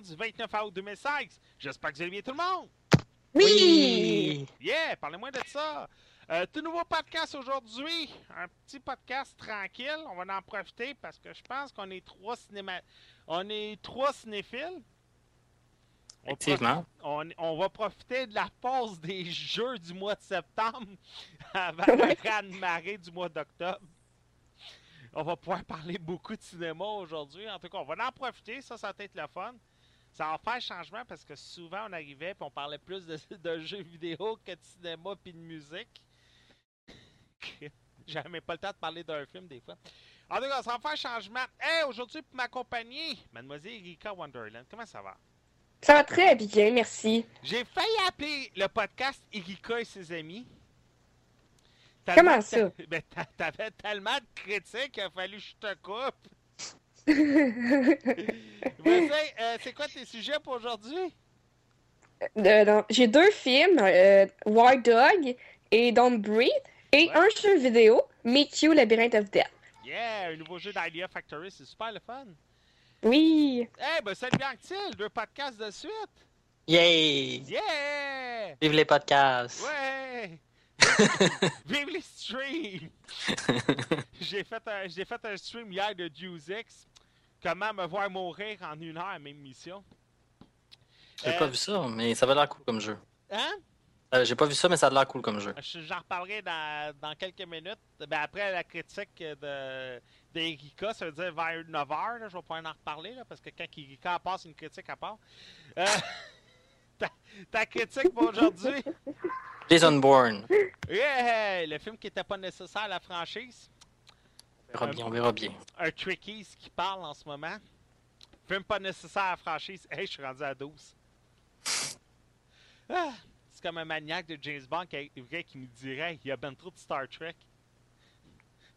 42, édition du 29 août 2016. J'espère que vous allez bien tout le monde. Oui! Yeah, parlez-moi de ça. Euh, tout nouveau podcast aujourd'hui. Un petit podcast tranquille. On va en profiter parce que je pense qu'on est trois cinéma... On est trois cinéphiles. On Effectivement. profite- On, on va profiter de la pause des jeux du mois de septembre avant la grande marée du mois d'octobre. On va pouvoir parler beaucoup de cinéma aujourd'hui. En tout cas, on va en profiter. Ça, ça va être le fun. Ça va faire changement parce que souvent, on arrivait et on parlait plus de, de jeux vidéo que de cinéma puis de musique. J'avais même pas le temps de parler d'un film des fois. En tout cas, ça va faire changement. Hey, aujourd'hui, pour m'accompagner, Mademoiselle Erika Wonderland. Comment ça va? Ça va très bien, merci. J'ai failli appeler le podcast Erika et ses amis. Comment ça? Ben, t'a- t'avais tellement de critiques qu'il a fallu que je te coupe. Vas-y, euh, c'est quoi tes sujets pour aujourd'hui? Euh, donc, J'ai deux films, euh, War Dog et Don't Breathe, et Ouais. un jeu vidéo, Meet You, Labyrinth of Death. Yeah, un nouveau jeu d'Idea Factory, c'est super le fun. Oui! Eh ben, salut Bianctil, deux podcasts de suite. Yay! Yeah! Vive les podcasts! Ouais! Vive les streams! J'ai fait, un, j'ai fait un stream hier de X. Comment me voir mourir en une heure à même mission. J'ai Euh, pas vu ça, mais ça va l'air cool comme jeu. Hein? Euh, J'ai pas vu ça, mais ça a l'air cool comme jeu. Je- J'en reparlerai dans, dans quelques minutes. Ben, après la critique de d'Erika, ça veut dire vers 9h, là, je vais pouvoir en reparler, là, parce que quand Erika passe une critique à part. Euh, ta, ta critique pour aujourd'hui? Jason Bourne. Yeah! Le film qui était pas nécessaire à la franchise. On verra bien, on verra bien. Un Trickies qui parle en ce moment. Film pas nécessaire à la franchise. Hey, je suis rendu à 12. Ah, c'est comme un maniaque de James Bond qui, qui me dirait il y a ben trop de Star Trek.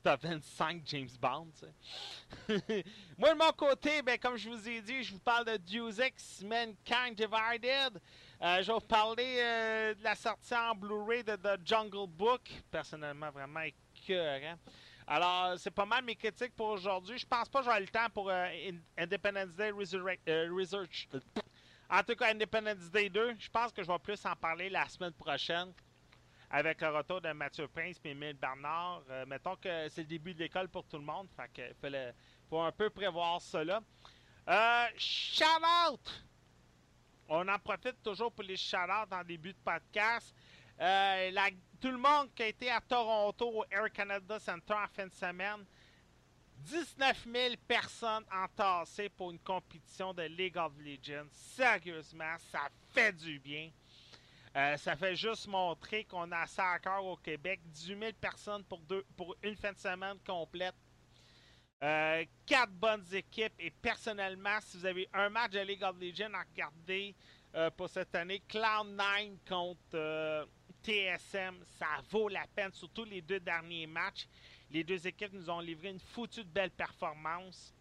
T'as 25 James Bond, tu sais. Moi, de mon côté, ben, comme je vous ai dit, je vous parle de Deus Ex Mankind Divided. Euh, je vais vous parler euh, de la sortie en Blu-ray de The Jungle Book. Personnellement, vraiment écœurant. Alors, c'est pas mal mes critiques pour aujourd'hui. Je pense pas que j'aurai le temps pour euh, In- Independence Day Resurrect- euh, Research. En tout cas, Independence Day 2, je pense que je vais plus en parler la semaine prochaine avec le retour de Mathieu Prince et Emile Bernard. Euh, mettons que c'est le début de l'école pour tout le monde. Fait que fallait- faut un peu prévoir cela. Euh, shout out! On en profite toujours pour les shout out en début de podcast. Euh, tout le monde qui a été à Toronto au Air Canada Center en fin de semaine, 19 000 personnes entassées pour une compétition de League of Legends. Sérieusement, ça fait du bien. Euh, ça fait juste montrer qu'on a ça à cœur au Québec. 18 000 personnes pour, une fin de semaine complète. Euh, quatre bonnes équipes. Et personnellement, si vous avez un match de League of Legends à regarder pour cette année, Cloud9 contre TSM, ça vaut la peine, surtout les deux derniers matchs. Les deux équipes nous ont livré une foutue de belle performance.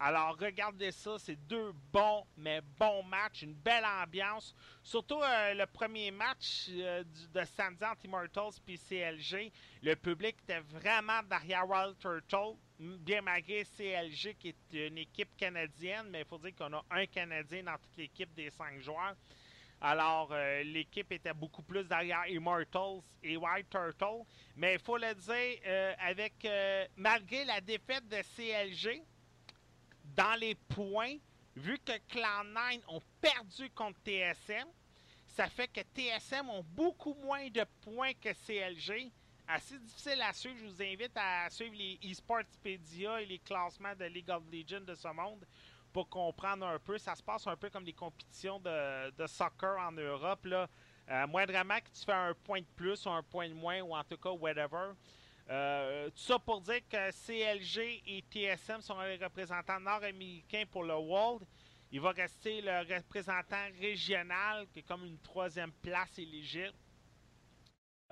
Alors, regardez ça, c'est deux bons, mais bons matchs, une belle ambiance. Surtout euh, le premier match euh, de samedi entre Immortals et CLG. Le public était vraiment derrière Wild Turtle, bien malgré CLG qui est une équipe canadienne, mais il faut dire qu'on a un Canadien dans toute l'équipe des cinq joueurs. Alors, euh, l'équipe était beaucoup plus derrière Immortals et White Turtle. Mais il faut le dire, euh, avec euh, malgré la défaite de CLG, dans les points, vu que Cloud9 ont perdu contre TSM, ça fait que TSM ont beaucoup moins de points que CLG. Assez difficile à suivre. Je vous invite à suivre les eSportspedia et les classements de League of Legends de ce monde pour comprendre un peu. Ça se passe un peu comme des compétitions de, de soccer en Europe. Là. Euh, moindrement que tu fais un point de plus ou un point de moins, ou en tout cas, whatever. Euh, tout ça pour dire que CLG et TSM sont les représentants nord-américains pour le World. Il va rester le représentant régional, qui est comme une troisième place éligible.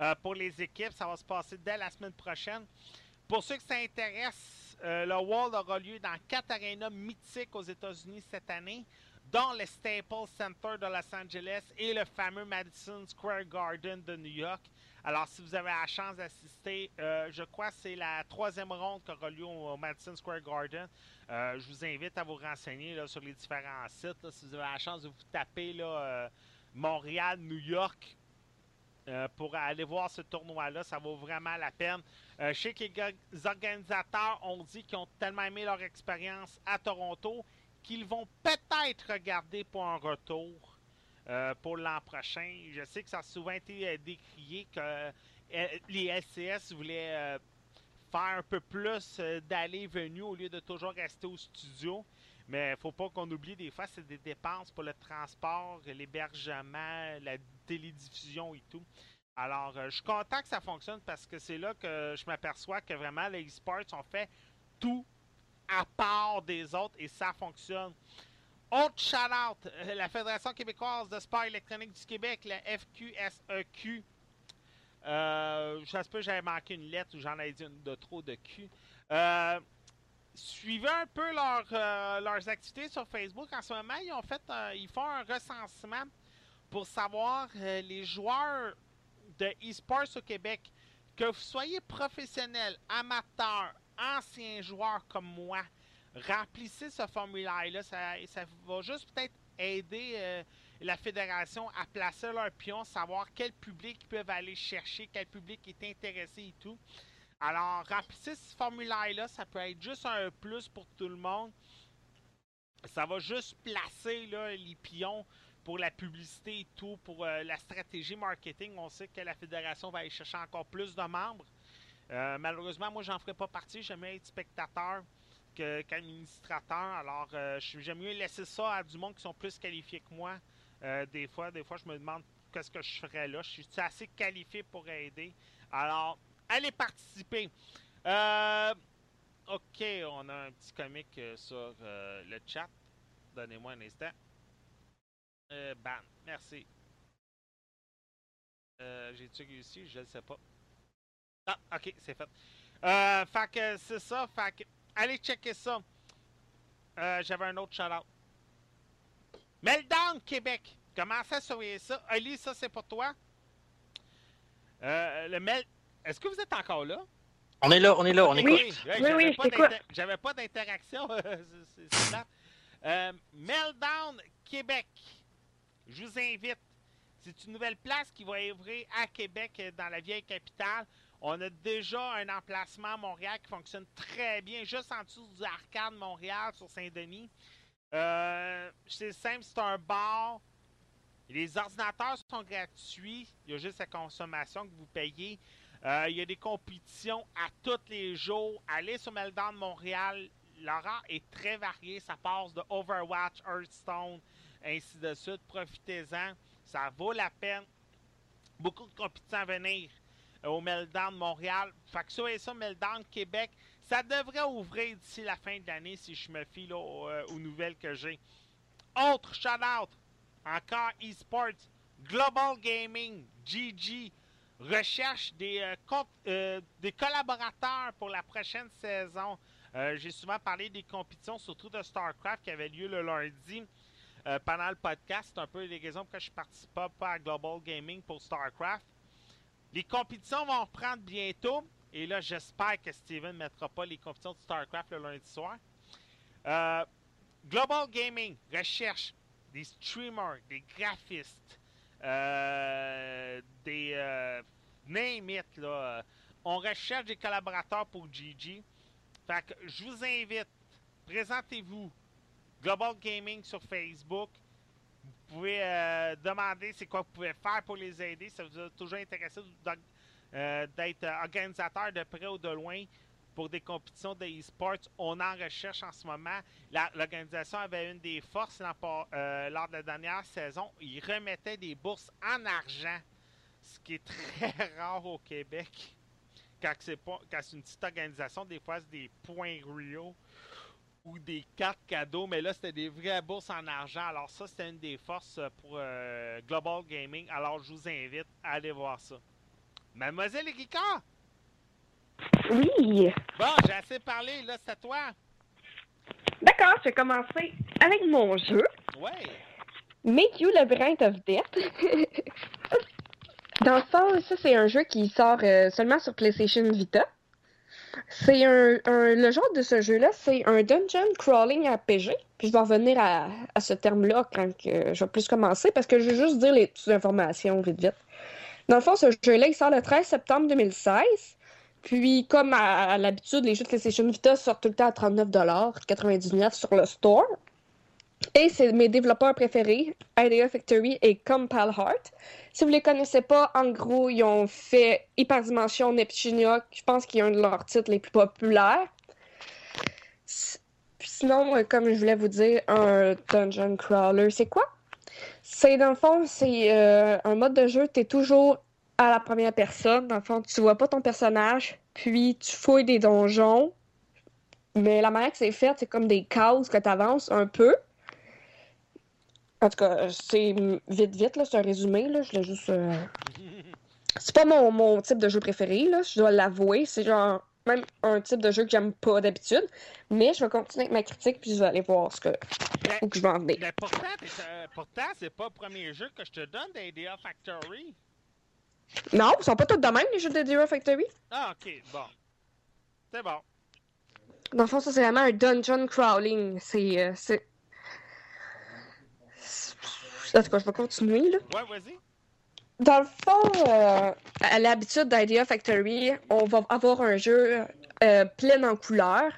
Euh, pour les équipes, ça va se passer dès la semaine prochaine. Pour ceux que ça intéresse, euh, le World aura lieu dans quatre arénas mythiques aux États-Unis cette année, dont le Staples Center de Los Angeles et le fameux Madison Square Garden de New York. Alors, si vous avez la chance d'assister, euh, je crois que c'est la troisième ronde qui aura lieu au Madison Square Garden. Euh, je vous invite à vous renseigner sur les différents sites. si vous avez la chance de vous taper là, Montréal, New York, euh, pour aller voir ce tournoi-là. Ça vaut vraiment la peine. Euh, je sais que les ga- les organisateurs ont dit qu'ils ont tellement aimé leur expérience à Toronto qu'ils vont peut-être regarder pour un retour euh, pour l'an prochain. Je sais que ça a souvent été décrié que les LCS voulaient faire un peu plus d'aller-venue au lieu de toujours rester au studio. Mais faut pas qu'on oublie, des fois, c'est des dépenses pour le transport, l'hébergement, la télédiffusion et tout. Alors, euh, je suis content que ça fonctionne parce que c'est là que je m'aperçois que vraiment les e-sports ont fait tout à part des autres et ça fonctionne. Autre shout-out, euh, la Fédération québécoise de sport électronique du Québec, la FQSEQ. Euh, ça se peut j'avais manqué une lettre ou j'en ai dit de trop de Q. Euh, suivez un peu euh, leurs activités sur Facebook. En ce moment, ils ont fait, un- ils font un recensement pour savoir euh, les joueurs de e-sports au Québec. Que vous soyez professionnel, amateur, ancien joueur comme moi, remplissez ce formulaire-là. Ça, ça va juste peut-être aider euh, la fédération à placer leur pion, savoir quel public ils peuvent aller chercher, quel public est intéressé et tout. Alors, remplissez ce formulaire-là, ça peut être juste un plus pour tout le monde. Ça va juste placer là, les pions pour la publicité et tout, pour euh, la stratégie marketing. On sait que la fédération va aller chercher encore plus de membres. Euh, malheureusement, moi, j'en ferai pas partie. J'aime être spectateur qu'administrateur. Alors, euh, j'aime mieux laisser ça à du monde qui sont plus qualifiés que moi. Des fois, des fois, je me demande qu'est-ce que je ferais là. Je suis assez qualifié pour aider. Alors, allez participer. Euh, ok, on a un petit comique euh, sur euh, le chat. Donnez-moi un instant. Ban, merci. J'ai-tu réussi? Je ne sais pas. Ah, ok, c'est fait. Euh, fait que c'est ça. Fait que, allez checker ça. J'avais un autre shout-out. Meltdown Québec. Commencez à surveiller ça? Ali, ça c'est pour toi? Le Mel... Est-ce que vous êtes encore là? On est là, on est là, on Oui. écoute. Ouais, Oui, j'avais oui, je t'écoute. d'inter- J'avais pas d'interaction. c'est- plate. Euh, Meltdown Québec. Je vous invite. C'est une nouvelle place qui va ouvrir à Québec, euh, dans la vieille capitale. On a déjà un emplacement à Montréal qui fonctionne très bien, juste en dessous du Arcade Montréal sur Saint-Denis. Euh, c'est simple, c'est un bar. Les ordinateurs sont gratuits. Il y a juste la consommation que vous payez. Euh, il y a des compétitions à tous les jours. Allez sur Meltdown Montréal. L'horaire est très varié. Ça passe de Overwatch, Hearthstone, ainsi de suite. Profitez-en. Ça vaut la peine. Beaucoup de compétitions à venir euh, au Meltdown Montréal. Fait que ça et ça, Meltdown Québec, ça devrait ouvrir d'ici la fin de l'année si je me fie aux, euh, aux nouvelles que j'ai. Autre shout-out, encore eSports, Global Gaming, GG, recherche des, euh, euh, des collaborateurs pour la prochaine saison. Euh, J'ai souvent parlé des compétitions, surtout de StarCraft, qui avaient lieu le lundi pendant le podcast. C'est un peu les raisons pourquoi je ne participe pas à Global Gaming pour StarCraft. Les compétitions vont reprendre bientôt. Et là, j'espère que Steven ne mettra pas les compétitions de StarCraft le lundi soir. Global Gaming recherche des streamers, des graphistes, euh, des euh, name it, là. On recherche des collaborateurs pour GG. Fait que je vous invite, présentez-vous. Global Gaming sur Facebook. Vous pouvez euh, demander c'est quoi vous pouvez faire pour les aider. Ça vous a toujours intéressé d'être organisateur de près ou de loin pour des compétitions de e-sports. On en recherche en ce moment. L'organisation avait une des forces euh, lors de la dernière saison. Ils remettaient des bourses en argent, ce qui est très rare au Québec. Quand c'est une petite organisation, des fois c'est des points Rio ou des cartes cadeaux, mais là c'était des vraies bourses en argent. Alors ça c'était une des forces euh, pour euh, Global Gaming. Alors je vous invite à aller voir ça. Mademoiselle Ricard, Oui. bon j'ai assez parlé, là c'est à toi. D'accord, je vais commencer avec mon jeu. Ouais. Make You Labyrinth of Death. Dans le fond, ça, c'est un jeu qui sort euh, seulement sur PlayStation Vita. C'est un, un- Le genre de ce jeu-là, c'est un dungeon crawling RPG. Puis je vais revenir à, à ce terme-là quand que je vais plus commencer, parce que je vais juste dire les petites informations vite vite. Dans le fond, ce jeu-là, il sort le 13 septembre 2016. Puis, comme à, l'habitude, les jeux de PlayStation Vita sortent tout le temps à 39$, sur le store. Et c'est mes développeurs préférés, Idea Factory et Compal Heart. Si vous les connaissez pas, en gros, ils ont fait Hyperdimension Neptunia, je pense qu'il est un de leurs titres les plus populaires. Puis sinon, euh, comme je voulais vous dire, un Dungeon Crawler, c'est quoi? C'est dans le fond, c'est euh, un mode de jeu, tu es toujours à la première personne. Dans le fond, tu vois pas ton personnage, puis tu fouilles des donjons. Mais la manière que c'est fait, c'est comme des cases que tu avances un peu. En tout cas, c'est vite, vite, là, c'est un résumé, là. Je l'ai juste. euh, C'est pas mon, mon type de jeu préféré, là, je dois l'avouer. C'est genre même un type de jeu que j'aime pas d'habitude. Mais je vais continuer avec ma critique, puis je vais aller voir ce que, où que je vais en venir. mais pourtant, euh, pourtant, c'est pas le premier jeu que je te donne d'Idea Factory. Non, ils sont pas tous de même, les jeux de Zero Factory. Ah, ok, bon. C'est bon. Dans le fond, ça, c'est vraiment un dungeon crawling. C'est. euh, c'est... En tout cas, je vais continuer, là. Ouais, vas-y. Dans le fond, euh, à l'habitude d'Idea Factory, on va avoir un jeu euh, plein en couleurs.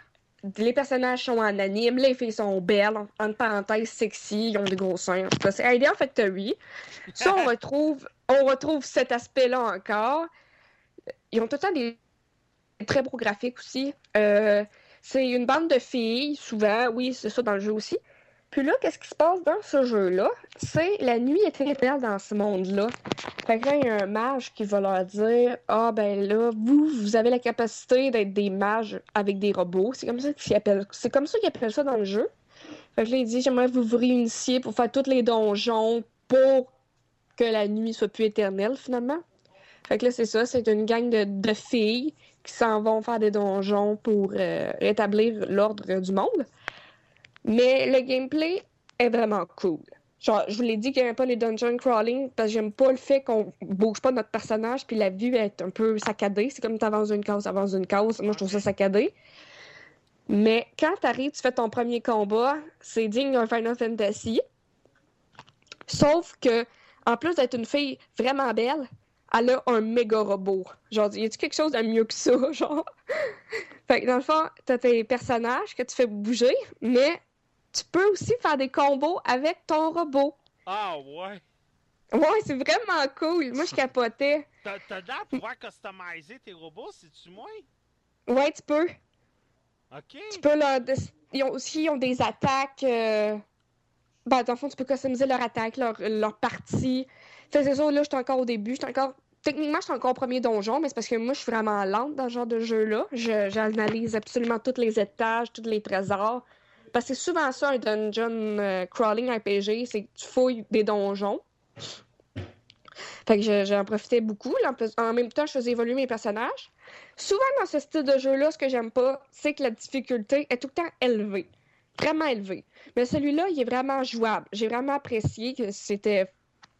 Les personnages sont en anime, les filles sont belles, en- entre parenthèses sexy, ils ont des gros seins. En tout cas, c'est Idea Factory. Ça, on retrouve, on retrouve cet aspect-là encore. Ils ont tout le temps des très beaux graphiques aussi. Euh, c'est une bande de filles, souvent, oui, c'est ça dans le jeu aussi. Puis là, qu'est-ce qui se passe dans ce jeu-là? C'est la nuit est éternelle dans ce monde-là. Fait que là, il y a un mage qui va leur dire Ah, ben là, vous, vous avez la capacité d'être des mages avec des robots. C'est comme ça qu'ils appellent, ça appellent ça dans le jeu. Fait que là, il dit J'aimerais que vous vous réunissiez pour faire tous les donjons pour que la nuit soit plus éternelle, finalement. Fait que là, c'est ça, c'est une gang de, filles qui s'en vont faire des donjons pour euh, rétablir l'ordre du monde. Mais le gameplay est vraiment cool. Genre, je vous l'ai dit qu'il n'y avait pas les dungeon crawling parce que j'aime pas le fait qu'on bouge pas notre personnage puis la vue est un peu saccadée. C'est comme t'avances d'une case, t'avances d'une case. Moi, je trouve ça saccadé. Mais quand t'arrives, tu fais ton premier combat, c'est digne d'un Final Fantasy. Sauf que, en plus d'être une fille vraiment belle, elle a un méga robot. Genre, y a-tu quelque chose de mieux que ça, genre? fait que dans le fond, t'as tes personnages que tu fais bouger, mais tu peux aussi faire des combos avec ton robot. Ah, ouais. Ouais, c'est vraiment cool. Moi, je capotais. T'as, l'air de pouvoir customiser tes robots, c'est-tu moins? Ouais, tu peux. Ok. Tu peux leur... Ils ont aussi ils ont des attaques. euh, Ben, dans le fond, tu peux customiser leur attaque, leur, leur partie. C'est sûr, là, j'étais encore au début. J'étais encore. Techniquement, j'étais encore au premier donjon, mais c'est parce que moi, je suis vraiment lente dans ce genre de jeu-là. Je- J'analyse absolument tous les étages, tous les trésors. Parce que c'est souvent ça, un dungeon euh, crawling RPG, c'est que tu fouilles des donjons. Fait que je- j'en profitais beaucoup. En même temps, je faisais évoluer mes personnages. Souvent, dans ce style de jeu-là, ce que j'aime pas, c'est que la difficulté est tout le temps élevée. Vraiment élevée. Mais celui-là, il est vraiment jouable. J'ai vraiment apprécié que c'était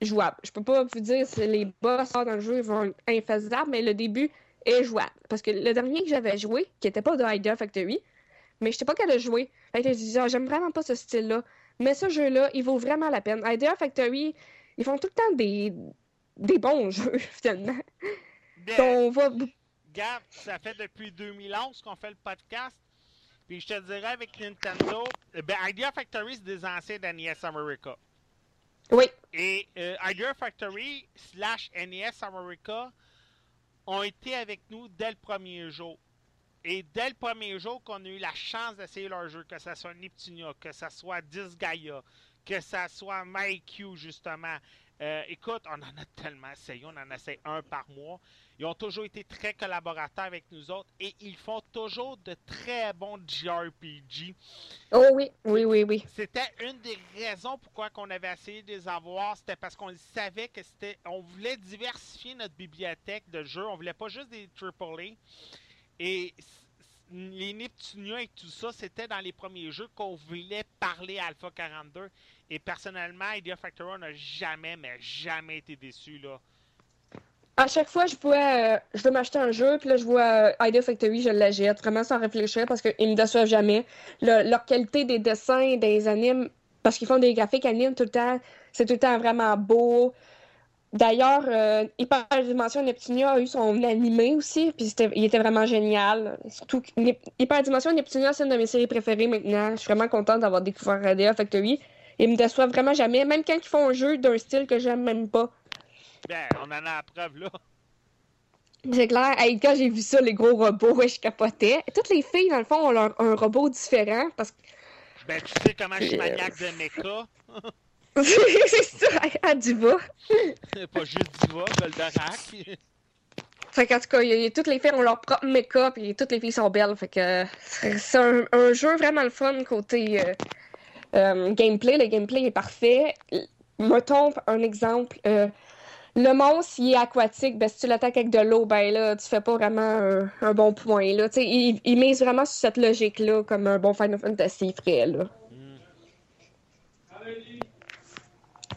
jouable. Je peux pas vous dire si les boss dans le jeu vont être infaisables, mais le début est jouable. Parce que le dernier que j'avais joué, qui était pas de Idea Factory, mais je sais pas qu'elle a joué. Fait que je disais, ah, j'aime vraiment pas ce style-là. Mais ce jeu-là, il vaut vraiment la peine. Idea Factory, ils font tout le temps des, des bons jeux, finalement. Ben, On va... Gab, ça fait depuis 2011 qu'on fait le podcast. Puis je te dirais avec Nintendo, euh, ben Idea Factory, c'est des anciens d'NES America. Oui, Et euh, Idea Factory slash NES America ont été avec nous dès le premier jour. Et dès le premier jour qu'on a eu la chance d'essayer leur jeu, que ce soit Neptunia, que ce soit Disgaea, que ce soit MyQ justement. euh, écoute, on en a tellement essayé, on en essaie un par mois. Ils ont toujours été très collaborateurs avec nous autres et ils font toujours de très bons JRPG. oh oui, oui, oui, oui. C'était une des raisons pourquoi qu'on avait essayé de les avoir, c'était parce qu'on savait que c'était, on voulait diversifier notre bibliothèque de jeux, on voulait pas juste des AAA. Et les Neptunia et tout ça, c'était dans les premiers jeux qu'on voulait parler à Alpha 42. Et personnellement, Idea Factory n'a jamais, mais jamais été déçu là. À chaque fois, je vois, euh, je veux m'acheter un jeu, puis là, je vois euh, Idea Factory, je l'achète, vraiment sans réfléchir, parce qu'ils me déçoivent jamais. Le- leur qualité des dessins, des animes, parce qu'ils font des graphiques animes tout le temps, c'est tout le temps vraiment beau. D'ailleurs, euh, Hyperdimension Neptunia a eu son animé aussi, puis il était vraiment génial. Surtout, Hyperdimension Neptunia, c'est une de mes séries préférées maintenant. Je suis vraiment contente d'avoir découvert Idea Factory. Ils me déçoivent vraiment jamais, même quand ils font un jeu d'un style que j'aime même pas. Ben, on en a la preuve là. C'est clair. Hey, quand j'ai vu ça, les gros robots, ouais, je capotais. Toutes les filles, dans le fond, ont leur, un robot différent parce que. Ben, tu sais comment je suis Euh. maniaque de mecha. c'est ça, à Diva. pas juste Diva, Goldorak. Fait qu'en tout cas, y a- y a- toutes les filles ont leur propre make-up et toutes les filles sont belles. Fait que c'est c'est un, un jeu vraiment le fun côté euh, euh, gameplay. Le gameplay est parfait. Mettons un exemple. euh, le monstre, il est aquatique. Ben, si tu l'attaques avec de l'eau, ben là, tu fais pas vraiment un, un bon point. Là. Il, il mise vraiment sur cette logique-là, comme un bon Final Fantasy ferait. Là.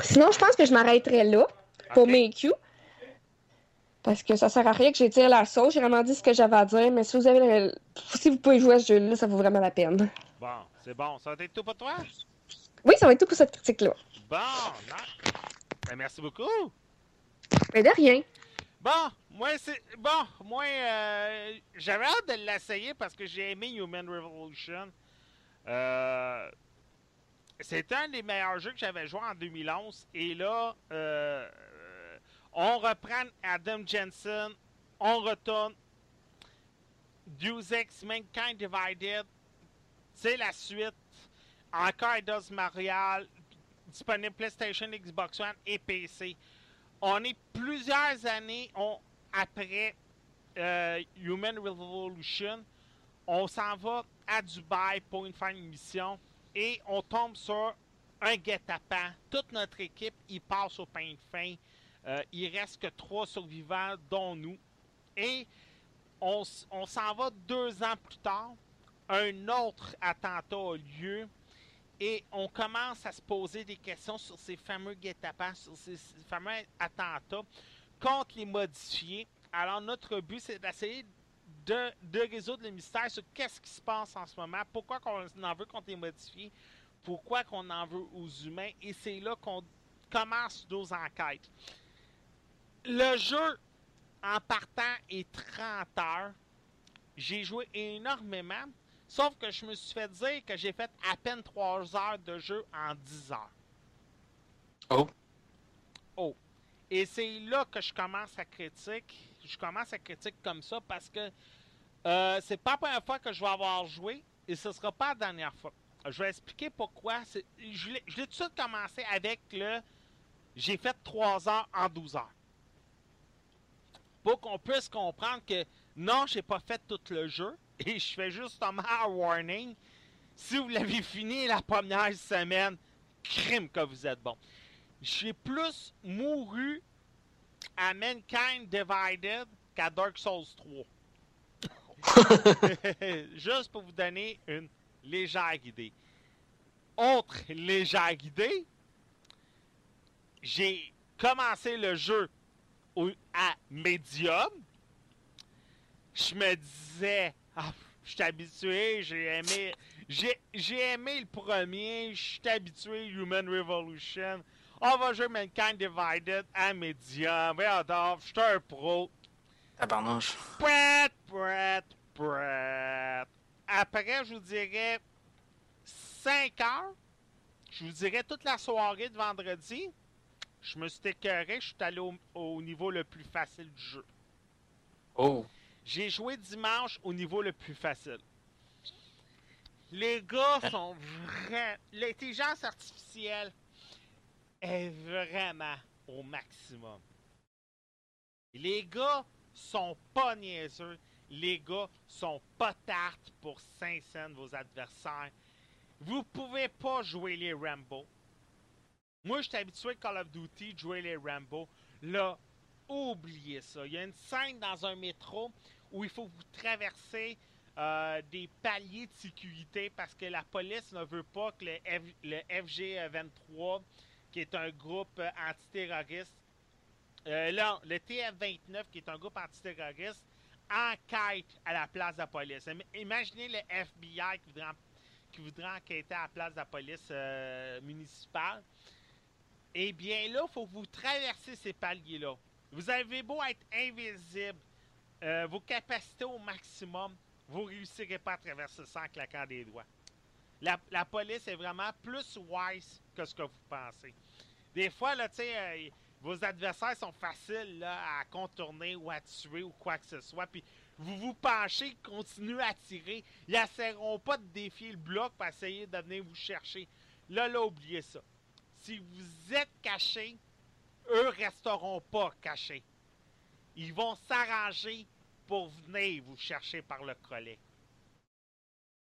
Sinon, je pense que je m'arrêterais là pour mes Q. Parce que ça sert à rien que j'étire la sauce. J'ai vraiment dit ce que j'avais à dire, mais si vous avez le- si vous pouvez jouer à ce jeu-là, ça vaut vraiment la peine. Bon, c'est bon. Ça va être tout pour toi? Oui, ça va être tout pour cette critique-là. Bon. Ben, merci beaucoup. Mais de rien. Bon, moi, c'est. Bon, moi, euh, j'avais hâte de l'essayer parce que j'ai aimé Human Revolution. Euh, C'était un des meilleurs jeux que j'avais joué en 2011. Et là, euh, on reprend Adam Jensen. On retourne. Deus Ex Mankind Divided. C'est la suite. Encore Eidos Marial. Disponible PlayStation, Xbox One et PC. On est plusieurs années après euh, Human Revolution. On s'en va à Dubaï pour une faire une mission et on tombe sur un guet-apens. Toute notre équipe, il passe au pain de fin. Euh, il reste que trois survivants, dont nous. Et on s'en va deux ans plus tard. Un autre attentat a lieu et on commence à se poser des questions sur ces fameux guet-apens, sur ces, fameux attentats, contre les modifier. Alors notre but, c'est d'essayer de, résoudre le mystère sur qu'est-ce qui se passe en ce moment, pourquoi qu'on en veut contre les modifiés, pourquoi qu'on en veut aux humains, et c'est là qu'on commence nos enquêtes. Le jeu, en partant, est 30 heures. J'ai joué énormément. Sauf que je me suis fait dire que j'ai fait à peine 3 heures de jeu en 10 heures. Oh. Oh. Et c'est là que je commence à critiquer. Je commence à critiquer comme ça parce que euh, c'est pas la première fois que je vais avoir joué et ce sera pas la dernière fois. Je vais expliquer pourquoi. C'est- Je l'ai je l'ai tout de suite commencé avec le j'ai fait 3 heures en 12 heures. Pour qu'on puisse comprendre que non, j'ai pas fait tout le jeu et je fais justement un warning. Si vous l'avez fini la première semaine, crime que vous êtes bon. J'ai plus mouru à Mankind Divided qu'à Dark Souls 3. Juste pour vous donner une légère idée. Autre légère idée, j'ai commencé le jeu au- à médium. Je me disais, ah, je suis habitué, j'ai aimé, j'ai, aimé le premier, je suis habitué Human Revolution. On va jouer Mankind Divided à médium. Voyons donc, je suis un pro. Tabarnouche. Prête, prête, prête. Après, je vous dirais 5 heures. Je vous dirais toute la soirée de vendredi. Je me suis écœuré, je suis allé au, au niveau le plus facile du jeu. Oh. J'ai joué dimanche au niveau le plus facile. Les gars sont vraiment. L'intelligence artificielle est vraiment au maximum. Les gars sont pas niaiseux. Les gars sont pas tartes pour 5 cents vos adversaires. Vous pouvez pas jouer les Rambo. Moi, je suis habitué à Call of Duty jouer les Rambo. Là, oubliez ça. Il y a une scène dans un métro où il faut vous traverser euh, des paliers de sécurité parce que la police ne veut pas que le, F- le FG23, qui est un groupe euh, antiterroriste, euh, là, le TF29, qui est un groupe antiterroriste, enquête à la place de la police. Im- Imaginez le FBI qui voudrait, qui enquêter à la place de la police euh, municipale. Eh bien là, il faut que vous traversez ces paliers-là. Vous avez beau être invisible, euh, vos capacités au maximum, vous réussirez pas à traverser ça en claquant des doigts. La, police est vraiment plus wise que ce que vous pensez. Des fois, là, euh, vos adversaires sont faciles à contourner ou à tuer ou quoi que ce soit. Puis vous vous penchez, continuez à tirer. Ils n'essaieront pas de défier le bloc pour essayer de venir vous chercher. Là, là, oubliez ça. Si vous êtes caché, eux resteront pas cachés. Ils vont s'arranger pour venir vous chercher par le collet.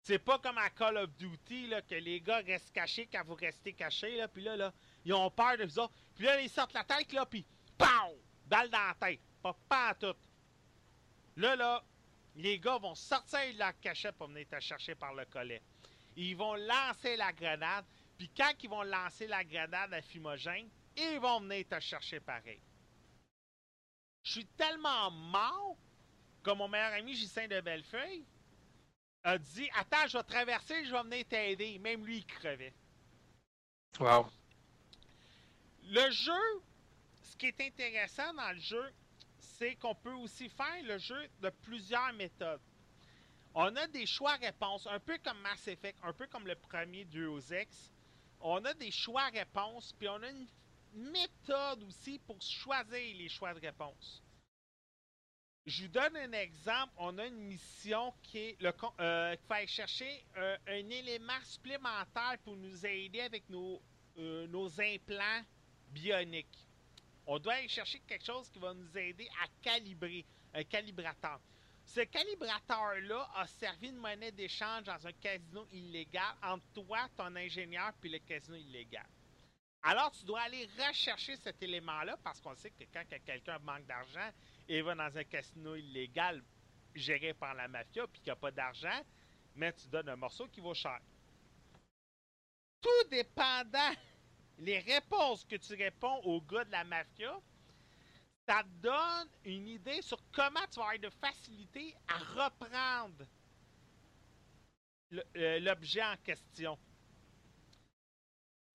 C'est pas comme à Call of Duty que les gars restent cachés quand vous restez cachés. Là, puis là, là, ils ont peur de vous autres. Puis là, ils sortent la tête, là, puis POW! Balle dans la tête. Pas, pas en tout. Là, là, les gars vont sortir de leur cachette pour venir te chercher par le collet. Ils vont lancer la grenade. Puis quand ils vont lancer la grenade à fumogène, ils vont venir te chercher pareil. Je suis tellement mort que mon meilleur ami Gislain de Bellefeuille a dit Attends, je vais traverser, je vais venir t'aider. Même lui, il crevait. Wow. Le jeu, ce qui est intéressant dans le jeu, c'est qu'on peut aussi faire le jeu de plusieurs méthodes. On a des choix-réponses, un peu comme Mass Effect, un peu comme le premier Deus Ex. On a des choix-réponses, puis on a une méthode aussi pour choisir les choix de réponse. Je vous donne un exemple. On a une mission qui est le euh, qu'il chercher euh, un élément supplémentaire pour nous aider avec nos, euh, nos implants bioniques. On doit aller chercher quelque chose qui va nous aider à calibrer, un calibrateur. Ce calibrateur-là a servi de monnaie d'échange dans un casino illégal entre toi, ton ingénieur, puis le casino illégal. Alors, tu dois aller rechercher cet élément-là parce qu'on sait que quand que quelqu'un manque d'argent et va dans un casino illégal géré par la mafia puis qu'il n'y a pas d'argent, mais tu donnes un morceau qui vaut cher. Tout dépendant les réponses que tu réponds au gars de la mafia, ça te donne une idée sur comment tu vas avoir de facilité à reprendre euh, l'objet en question.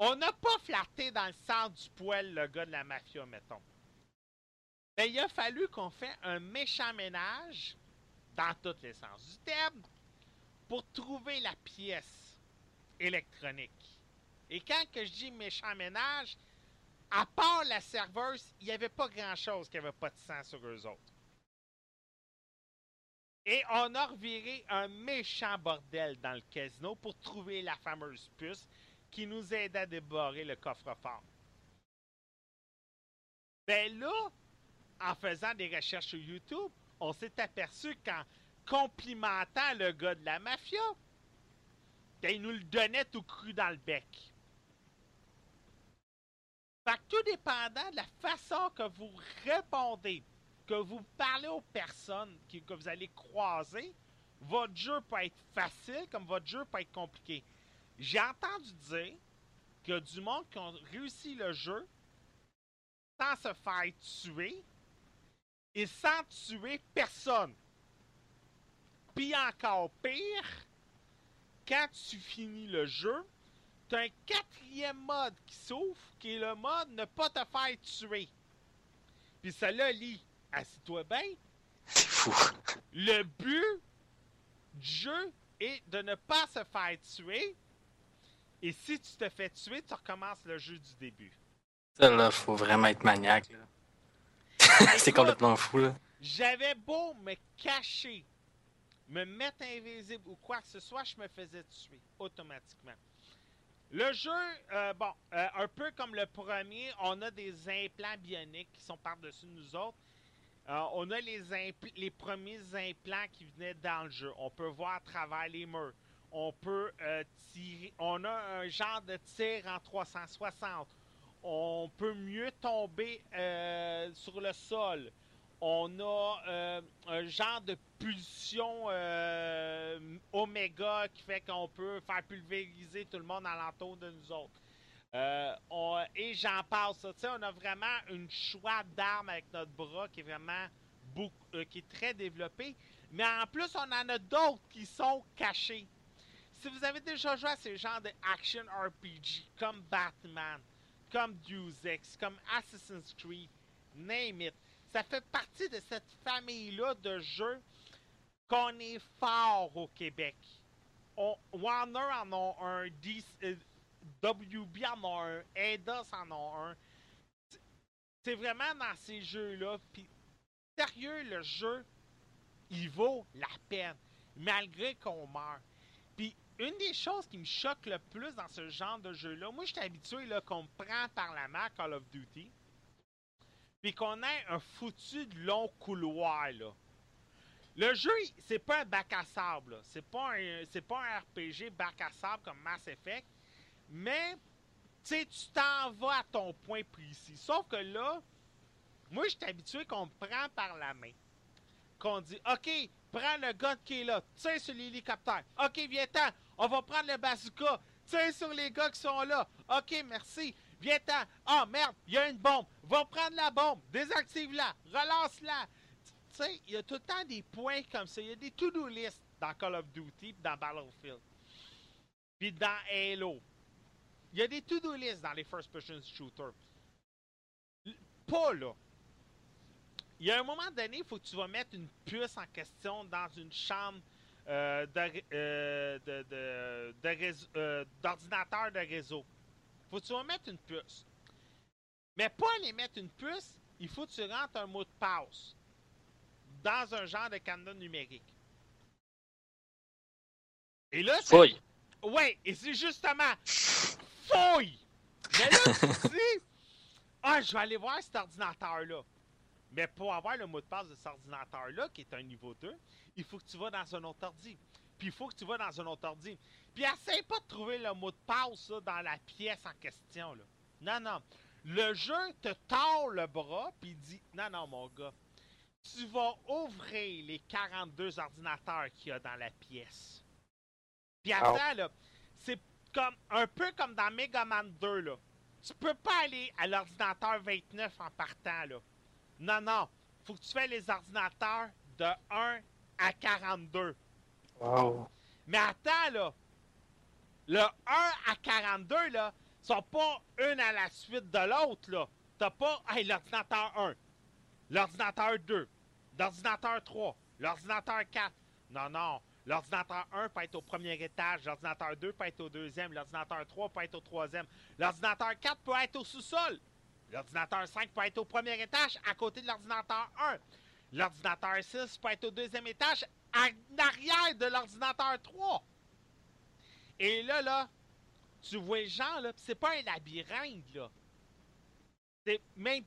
On n'a pas flatté dans le centre du poil le gars de la mafia, mettons. Mais il a fallu qu'on fait un méchant ménage dans tous les sens du terme pour trouver la pièce électronique. Et quand que je dis méchant ménage, à part la serveuse, il n'y avait pas grand-chose qui avait pas de sang sur eux autres. Et on a reviré un méchant bordel dans le casino pour trouver la fameuse puce qui nous aide à débarrer le coffre-fort. Ben là, en faisant des recherches sur YouTube, on s'est aperçu qu'en complimentant le gars de la mafia, ben, il nous le donnait tout cru dans le bec. Tout dépendant de la façon que vous répondez, que vous parlez aux personnes que vous allez croiser, votre jeu peut être facile comme votre jeu peut être compliqué. J'ai entendu dire qu'il y a du monde qui ont réussi le jeu sans se faire tuer et sans tuer personne. Puis encore pire, quand tu finis le jeu, t'as un quatrième mode qui s'ouvre, qui est le mode ne pas te faire tuer. Puis celle-là lit, assis-toi bien, C'est fou. le but du jeu est de ne pas se faire tuer. Et si tu te fais tuer, tu recommences le jeu du début. Ça, là, faut vraiment être maniaque. c'est complètement fou, là. J'avais beau me cacher, me mettre invisible ou quoi que ce soit, je me faisais tuer automatiquement. Le jeu, euh, bon, euh, un peu comme le premier, on a des implants bioniques qui sont par-dessus nous autres. Euh, on a les premiers implants qui venaient dans le jeu. On peut voir à travers les murs. On peut euh, tirer. On a un genre de tir en 360. On peut mieux tomber euh, sur le sol. On a euh, un genre de pulsion oméga qui fait qu'on peut faire pulvériser tout le monde alentour de nous autres. Et j'en passe. on a vraiment une choix d'armes avec notre bras qui est vraiment beaucoup, qui est très développé. Mais en plus, on en a d'autres qui sont cachés. Si vous avez déjà joué à ce genre de action RPG, comme Batman, comme Deus Ex, comme Assassin's Creed, name it, ça fait partie de cette famille-là de jeux qu'on est fort au Québec. Warner en a un, euh, WB en a un, Eidos en a un. C'est- C'est vraiment dans ces jeux-là. Puis, sérieux, le jeu, il vaut la peine, malgré qu'on meurt. Une des choses qui me choque le plus dans ce genre de jeu-là, moi, je suis habitué là, qu'on me prend par la main Call of Duty, puis qu'on ait un foutu de long couloir, là. Le jeu, c'est pas un bac à sable, là. C'est pas un, c'est pas un RPG bac à sable comme Mass Effect, mais, tu t'en vas à ton point précis. Sauf que là, moi, je suis habitué qu'on me prend par la main. Qu'on dit, OK, prends le gun qui est là, tiens sur l'hélicoptère. OK, viens-t'en, on va prendre le bazooka, tiens sur les gars qui sont là. OK, merci, viens-t'en. Ah, merde, il y a une bombe. Va prendre la bombe, désactive-la, relance-la. Tu sais, il y a tout le temps des points comme ça. Il y a des to-do lists dans Call of Duty, dans Battlefield, puis dans Halo. Il y a des to-do lists dans les first-person shooters. Pas là. Il y a un moment donné, il faut que tu vas mettre une puce en question dans une chambre euh, de ré- euh, de- de- de réseau- euh, d'ordinateur de réseau. faut que tu vas mettre une puce. Mais pas aller mettre une puce, il faut que tu rentres un mot de passe dans un genre de cadenas numérique. Et là, Fouille. Ouais, et c'est justement fouille. Mais là, tu te dis, ah, je vais aller voir cet ordinateur-là. Mais pour avoir le mot de passe de cet ordinateur-là, qui est un niveau 2, il faut que tu vas dans un autre ordi. Puis il faut que tu vas dans un autre ordi. Puis essaye pas de trouver le mot de passe là, dans la pièce en question. Là. Non, non. Le jeu te tord le bras, puis il dit, non, non, mon gars, tu vas ouvrir les 42 ordinateurs qu'il y a dans la pièce. Puis attends, là, c'est comme un peu comme dans Mega Man 2, là. Tu peux pas aller à l'ordinateur 29 en partant, là. Non, non. Faut que tu fais les ordinateurs de 1 à 42. Wow. Mais attends, là. Le 1 à 42, là, sont pas une à la suite de l'autre, là. T'as pas, hey, l'ordinateur 1, l'ordinateur 2, l'ordinateur 3, l'ordinateur 4. Non, non. L'ordinateur 1 peut être au premier étage, l'ordinateur 2 peut être au deuxième, l'ordinateur 3 peut être au troisième, l'ordinateur 4 peut être au sous-sol, l'ordinateur 5 peut être au premier étage à côté de l'ordinateur 1, l'ordinateur 6 peut être au deuxième étage en arrière de l'ordinateur 3. Et là, là, tu vois gens, là, c'est pas un labyrinthe, là. C'est même.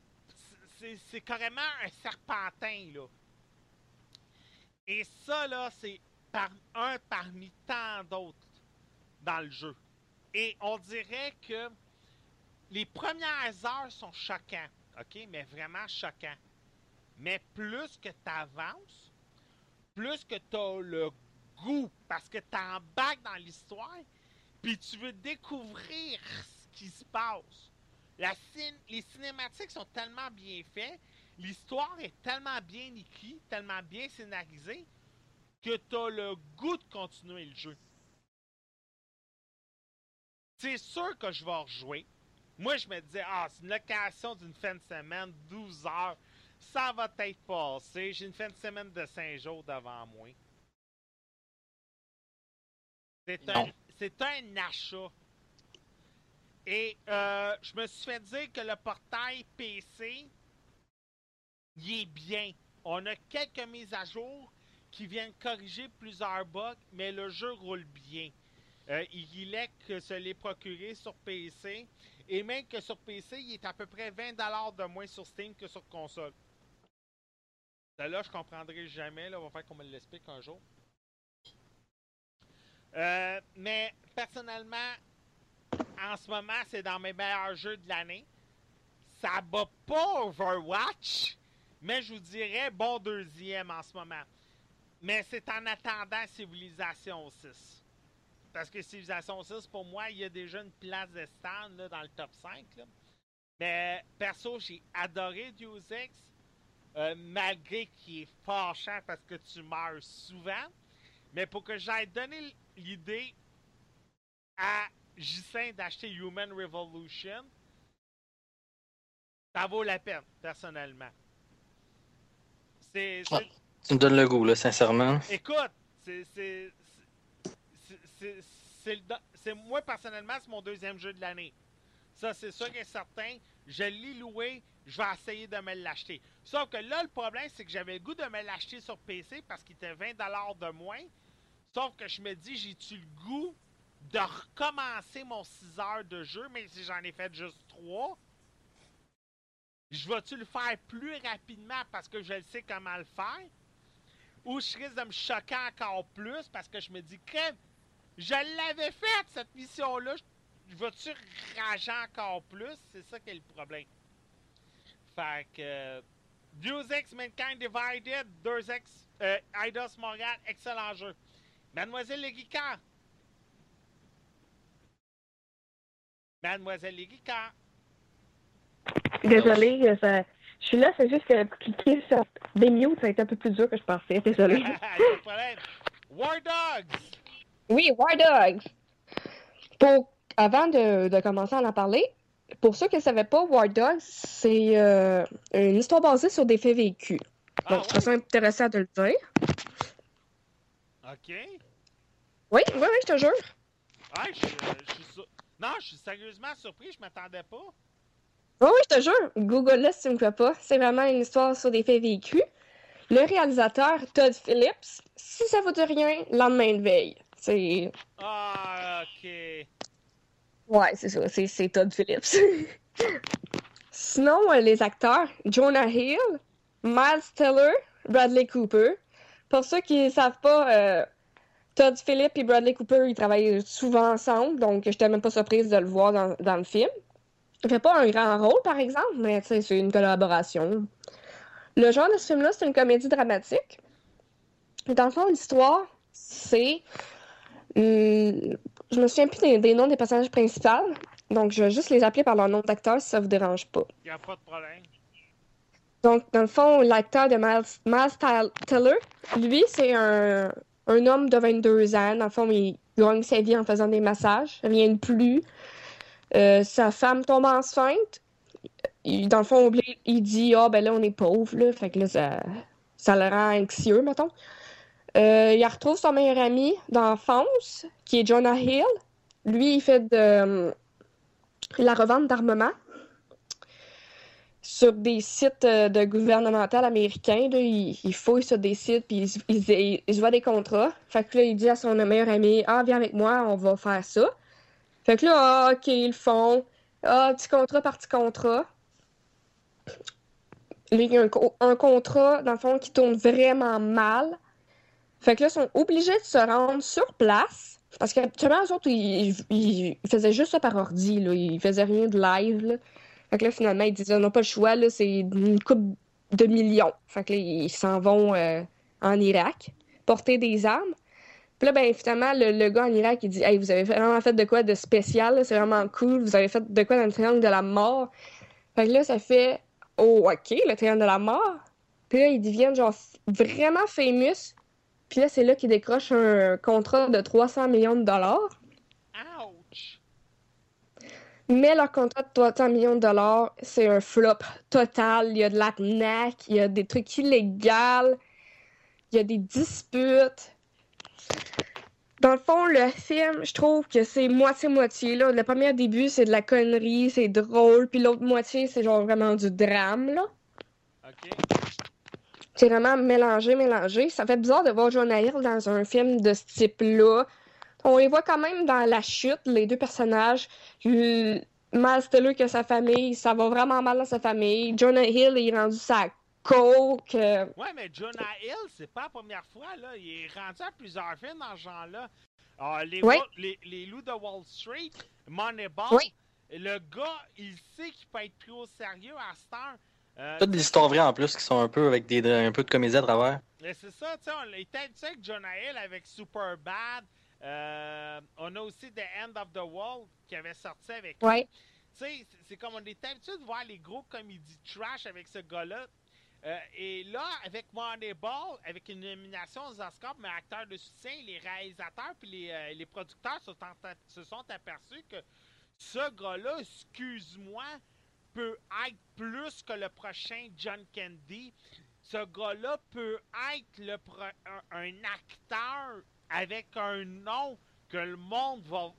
c'est- carrément un serpentin, là. Et ça, là, c'est un parmi tant d'autres dans le jeu. Et on dirait que les premières heures sont choquantes, OK? Mais vraiment choquants. Mais plus que tu avances, plus que tu as le goût parce que t'embarques dans l'histoire, puis tu veux découvrir ce qui se passe. La les cinématiques sont tellement bien faites, l'histoire est tellement bien écrite, tellement bien scénarisée, que t'as le goût de continuer le jeu. C'est sûr que je vais rejouer. Moi, je me disais, ah, c'est une location d'une fin de semaine, 12 heures. Ça va être passé. J'ai une fin de semaine de 5 jours devant moi. C'est un, Non. c'est un achat. Et euh, je me suis fait dire que le portail PC, il est bien. On a quelques mises à jour qui viennent corriger plusieurs bugs, mais le jeu roule bien. Euh, il est que se l'est procuré sur PC. Et même que sur PC, il est à peu près 20$ de moins sur Steam que sur console. Là, je comprendrai jamais. Là, on va faire qu'on me l'explique un jour. Euh, mais personnellement, en ce moment, c'est dans mes meilleurs jeux de l'année. Ça bat pas Overwatch, mais je vous dirais bon deuxième en ce moment. Mais c'est en attendant Civilization 6. Parce que Civilization 6, pour moi, il y a déjà une place de stand là, dans le top 5. là. Mais perso, j'ai adoré Deus Ex, euh, malgré qu'il est fâchant parce que tu meurs souvent. Mais pour que j'aille donner l'idée à Gislain d'acheter Human Revolution, ça vaut la peine, personnellement. C'est. c'est- Ouais. Tu me donnes le goût, là, sincèrement. Écoute, c'est. C'est- moi, personnellement, c'est mon deuxième jeu de l'année. Ça, c'est sûr et certain. Je l'ai loué, je vais essayer de me l'acheter. Sauf que là, le problème, c'est que j'avais le goût de me l'acheter sur PC parce qu'il était 20$ de moins. Sauf que je me dis, j'ai-tu le goût de recommencer mon 6 heures de jeu, même si j'en ai fait juste 3? Je vais-tu le faire plus rapidement parce que je le sais comment le faire? Ou je risque de me choquer encore plus parce que je me dis, crème, je l'avais fait cette mission-là, je vais-tu rager encore plus? C'est ça qui est le problème. Fait que. Deus Ex Mankind Divided, Deus Ex euh, Eidos Montréal, excellent jeu. Mademoiselle Leguica. Mademoiselle Leguica. Désolée, euh, ça- je suis là, c'est juste que cliquer sur des mutes, ça a été un peu plus dur que je pensais. Désolée. Pas de problème. War Dogs. Oui, War Dogs. Pour, avant de, de commencer à en parler, pour ceux qui ne savaient pas, War Dogs, c'est euh, une histoire basée sur des faits vécus. Ah Donc, je trouve ça intéressant de le dire. Ok. Oui, oui, oui, je te jure. Ouais, je, je suis sur- Non, je suis sérieusement surpris, je m'attendais pas. Oui, oui, je te jure. Google là si tu ne me crois pas. C'est vraiment une histoire sur des faits vécus. Le réalisateur, Todd Phillips, si ça vous dit rien, lendemain de veille. C'est. Ah, ok. Ouais, c'est ça, c'est, c'est Todd Phillips. Sinon, euh, les acteurs, Jonah Hill, Miles Teller, Bradley Cooper. Pour ceux qui ne savent pas, euh, Todd Phillips et Bradley Cooper, ils travaillent souvent ensemble, donc je n'étais même pas surprise de le voir dans, dans le film. Il fait pas un grand rôle, par exemple, mais c'est une collaboration. Le genre de ce film-là, c'est une comédie dramatique. Dans le fond, l'histoire, c'est... hum, je me souviens plus des, des noms des personnages principaux, donc je vais juste les appeler par leur nom d'acteur si ça vous dérange pas. Y a pas de problème. Donc, dans le fond, l'acteur de Miles, Miles Teller, lui, c'est un, un homme de 22 ans. Dans le fond, il gagne sa vie en faisant des massages. Rien de plus. Euh, sa femme tombe enceinte. Il- dans le fond, il- il dit Ah, ben là, on est pauvre. Là. Fait que là, ça, ça le rend anxieux, mettons. Euh, il retrouve son meilleur ami d'enfance, qui est Jonah Hill. Lui, il fait de euh, la revente d'armement sur des sites euh, de gouvernemental américains. Là, il, il fouille sur des sites puis il, se voit des contrats. Fait que là, il dit à son meilleur ami Ah, viens avec moi, on va faire ça. Fait que là, ah, ok, ils font. Ah, petit contrat par petit contrat. Là, il y a un, un contrat, dans le fond, qui tourne vraiment mal. Fait que là, ils sont obligés de se rendre sur place. Parce qu'habituellement, eux autres, ils, ils- faisaient juste ça par ordi, là. Ils faisaient rien de live. Fait que là, finalement, ils disaient, on n'a pas le choix, c'est une coupe de millions. Fait que là, ils s'en vont euh, en Irak, porter des armes. Puis là, ben, finalement, le, gars en Irak, il dit Hey, vous avez vraiment fait de quoi de spécial, c'est vraiment cool, vous avez fait de quoi dans le triangle de la mort? Fait que là, ça fait Oh, ok, le triangle de la mort. Puis là, ils deviennent genre vraiment famous. Puis là, c'est là qu'ils décrochent un contrat de 300 millions de dollars. Ouch! Mais leur contrat de 300 millions de dollars, c'est un flop total. Il y a de l'arnaque, il y a des trucs illégaux, il y a des disputes. Dans le fond, le film, je trouve que c'est moitié-moitié. là. Le premier début, c'est de la connerie, c'est drôle. Puis l'autre moitié, c'est genre vraiment du drame. là. Ok. C'est vraiment mélangé, mélangé. Ça fait bizarre de voir Jonah Hill dans un film de ce type-là. On les voit quand même dans la chute, les deux personnages. Le- Miles Teller que sa famille, ça va vraiment mal dans sa famille. Jonah Hill il est rendu sa coke. euh, Ouais, mais Jonah Hill, c'est pas la première fois, là. Il est rendu à plusieurs films dans ce genre-là. Ah, les, les, les loups de Wall Street, Moneyball, Oui. le gars, il sait qu'il peut être pris au sérieux à cette heure. Euh, Toutes des histoires vraies en plus qui sont un peu avec des, un peu de comédie à travers. mais c'est ça, tu sais, on était avec Jonah Hill avec Superbad. Euh, on a aussi The End of the World qui avait sorti avec lui. Ouais. Tu sais, c'est- comme on est habitué de voir les gros comédies trash avec ce gars-là. Euh, et là, avec Moneyball, avec une nomination aux Oscars, mais acteur de soutien, les réalisateurs puis les, euh, les producteurs se, sont- se sont aperçus que ce gars-là, excuse-moi, peut être plus que le prochain John Candy. Ce gars-là peut être le un, un acteur avec un nom que le monde va,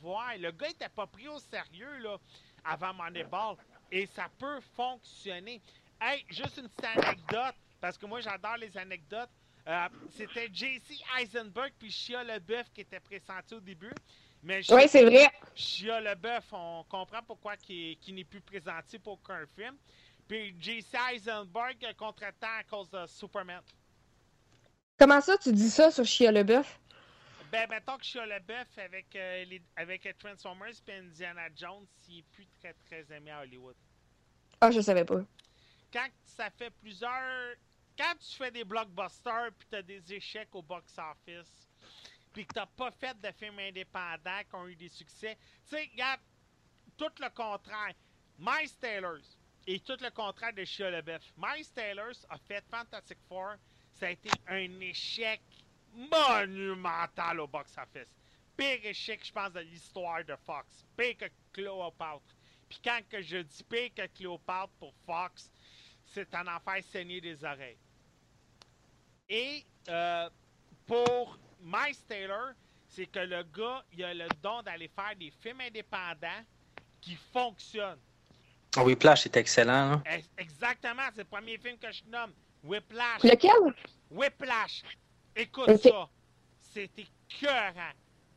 voir. Le gars était pas pris au sérieux là, avant Moneyball. Et ça peut fonctionner. Hey, juste une petite anecdote, parce que moi j'adore les anecdotes. Euh, C'était JC Eisenberg puis Shia LeBeouf qui étaient pressentis au début. Mais Ouais, c'est vrai. Shia LeBeouf, on comprend pourquoi il, qu'il n'est plus présenté pour aucun film. Puis JC Eisenberg a contre-temps à cause de Superman. Comment ça, tu dis ça sur Shia LeBeouf? Ben, mettons que Shia LeBeouf avec, euh, les, avec euh, Transformers et Indiana Jones, il est plus très très aimé à Hollywood. Ah, je savais pas. Quand ça fait plusieurs... Quand tu fais des blockbusters puis t'as des échecs au box-office, puis que t'as pas fait de films indépendants qui ont eu des succès, tu sais, regarde, tout le contraire. Miles Taylor et tout le contraire de Shia LaBeouf. Miles Taylor a fait Fantastic Four, ça a été un échec monumental au box-office. Pire échec, je pense, de l'histoire de Fox. Pire que Cléopâtre. Puis quand que je dis pire que Cléopâtre pour Fox, c'est un enfer saigner des oreilles. Et euh, pour Miles Taylor, c'est que le gars, il a le don d'aller faire des films indépendants qui fonctionnent. Ah oui, Whiplash est excellent. Exactement, c'est le premier film que je nomme. Whiplash. Lequel? Whiplash. Écoute ça. C'était écœurant.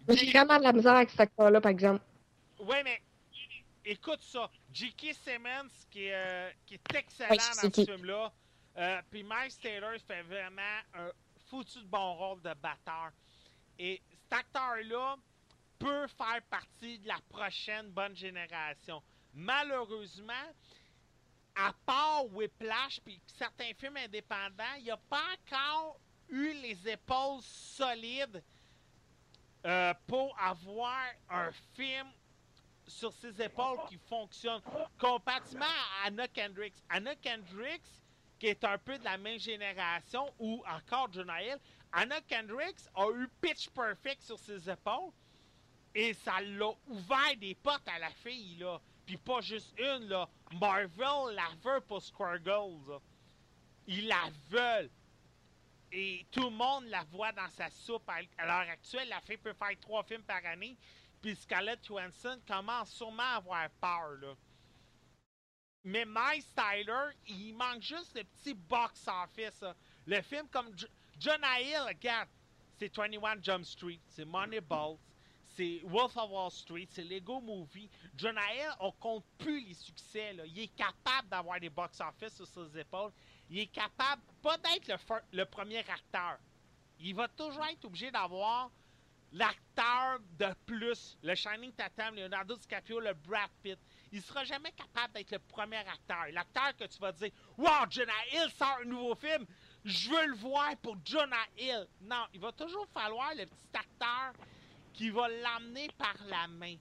J'ai vraiment de la misère avec cet acteur-là, par exemple. Ouais, mais écoute ça. J.K. Simmons, qui est, euh, qui est excellent Oui, dans ce film-là. Euh, Puis Miles Taylor fait vraiment un foutu de bon rôle de batteur. Et cet acteur-là peut faire partie de la prochaine bonne génération. Malheureusement, à part Whiplash puis certains films indépendants, il n'y a pas encore eu les épaules solides euh, pour avoir un film sur ses épaules qui fonctionne. Comparativement à Anna Kendricks. Anna Kendricks, qui est un peu de la même génération, ou encore Jonah Hill, Anna Kendricks a eu Pitch Perfect sur ses épaules et ça l'a ouvert des portes à la fille, là. Puis pas juste une, là. Marvel la veut pour Squirrels, là. Ils la veulent. Et tout le monde la voit dans sa soupe. À à l'heure actuelle, la fille peut faire trois films par année. Puis Scarlett Johansson commence sûrement à avoir peur, là. Mais Miles Tyler, il manque juste le petit box-office. là. Le film comme Jo- Jonah Hill, regarde, c'est 21 Jump Street, c'est Moneyball, c'est Wolf of Wall Street, c'est Lego Movie. Jonah Hill, on compte plus les succès. Il est capable d'avoir des box-office sur ses épaules. Il est capable, pas d'être le, le premier acteur. Il va toujours être obligé d'avoir l'acteur de plus, le Shining Tatum, Leonardo DiCaprio, le Brad Pitt. Il sera jamais capable d'être le premier acteur. L'acteur que tu vas dire Wow, Jonah Hill sort un nouveau film. Je veux le voir pour Jonah Hill. Non, il va toujours falloir le petit acteur qui va l'amener par la main.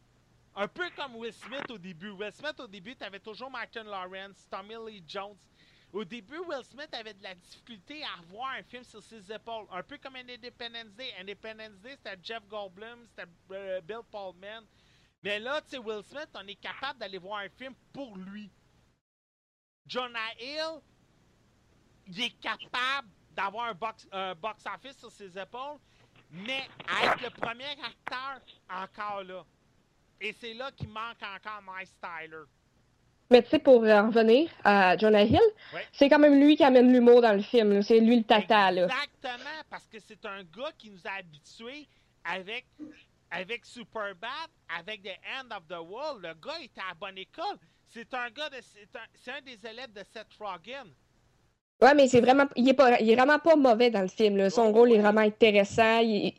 Un peu comme Will Smith au début. Will Smith au début, t'avais toujours Martin Lawrence, Tommy Lee Jones. Au début, Will Smith avait de la difficulté à revoir un film sur ses épaules. Un peu comme Independence Day. Independence Day, c'était Jeff Goldblum, c'était euh, Bill Pullman. Mais là, tu sais, Will Smith, on est capable d'aller voir un film pour lui. Jonah Hill, il est capable d'avoir un box, un box office sur ses épaules, mais être le premier acteur encore là. Et c'est là qu'il manque encore Miles Tyler. Mais tu sais, pour en revenir à Jonah Hill, c'est quand même lui qui amène l'humour dans le film. C'est lui le tata, là. Exactement, parce que c'est un gars qui nous a habitués avec, avec Superbad, avec The End of the World. Le gars était à la bonne école. C'est un gars de. C'est un, c'est un des élèves de Seth Rogen. Ouais, mais c'est vraiment, il est pas, il est vraiment pas mauvais dans le film. là. Son Oh, rôle est vraiment intéressant. Il-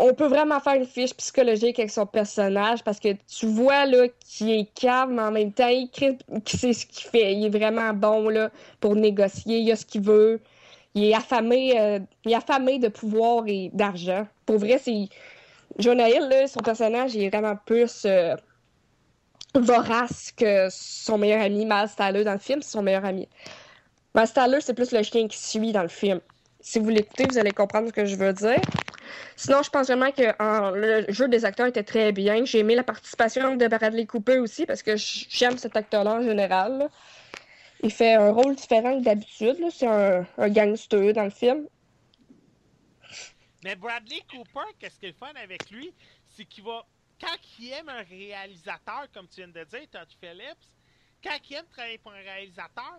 on peut vraiment faire une fiche psychologique avec son personnage parce que tu vois là qu'il est calme, mais en même temps, il, crée- sait ce qu'il fait. Il est vraiment bon là pour négocier. Il a ce qu'il veut. Il est affamé, euh, il est affamé de pouvoir et d'argent. Pour vrai, c'est Jonah Hill, son personnage est vraiment plus euh, vorace que son meilleur ami Miles Tyler dans le film. C'est son meilleur ami. Miles Tyler, c'est plus le chien qui suit dans le film. Si vous l'écoutez, vous allez comprendre ce que je veux dire. Sinon, je pense vraiment que le jeu des acteurs était très bien. J'ai aimé la participation de Bradley Cooper aussi parce que j'aime cet acteur-là en général. Il fait un rôle différent que d'habitude. C'est un gangster dans le film. Mais Bradley Cooper, qu'est-ce qui est le fun avec lui, c'est qu'il va. Quand il aime un réalisateur, comme tu viens de dire, Todd Phillips, quand il aime travailler pour un réalisateur,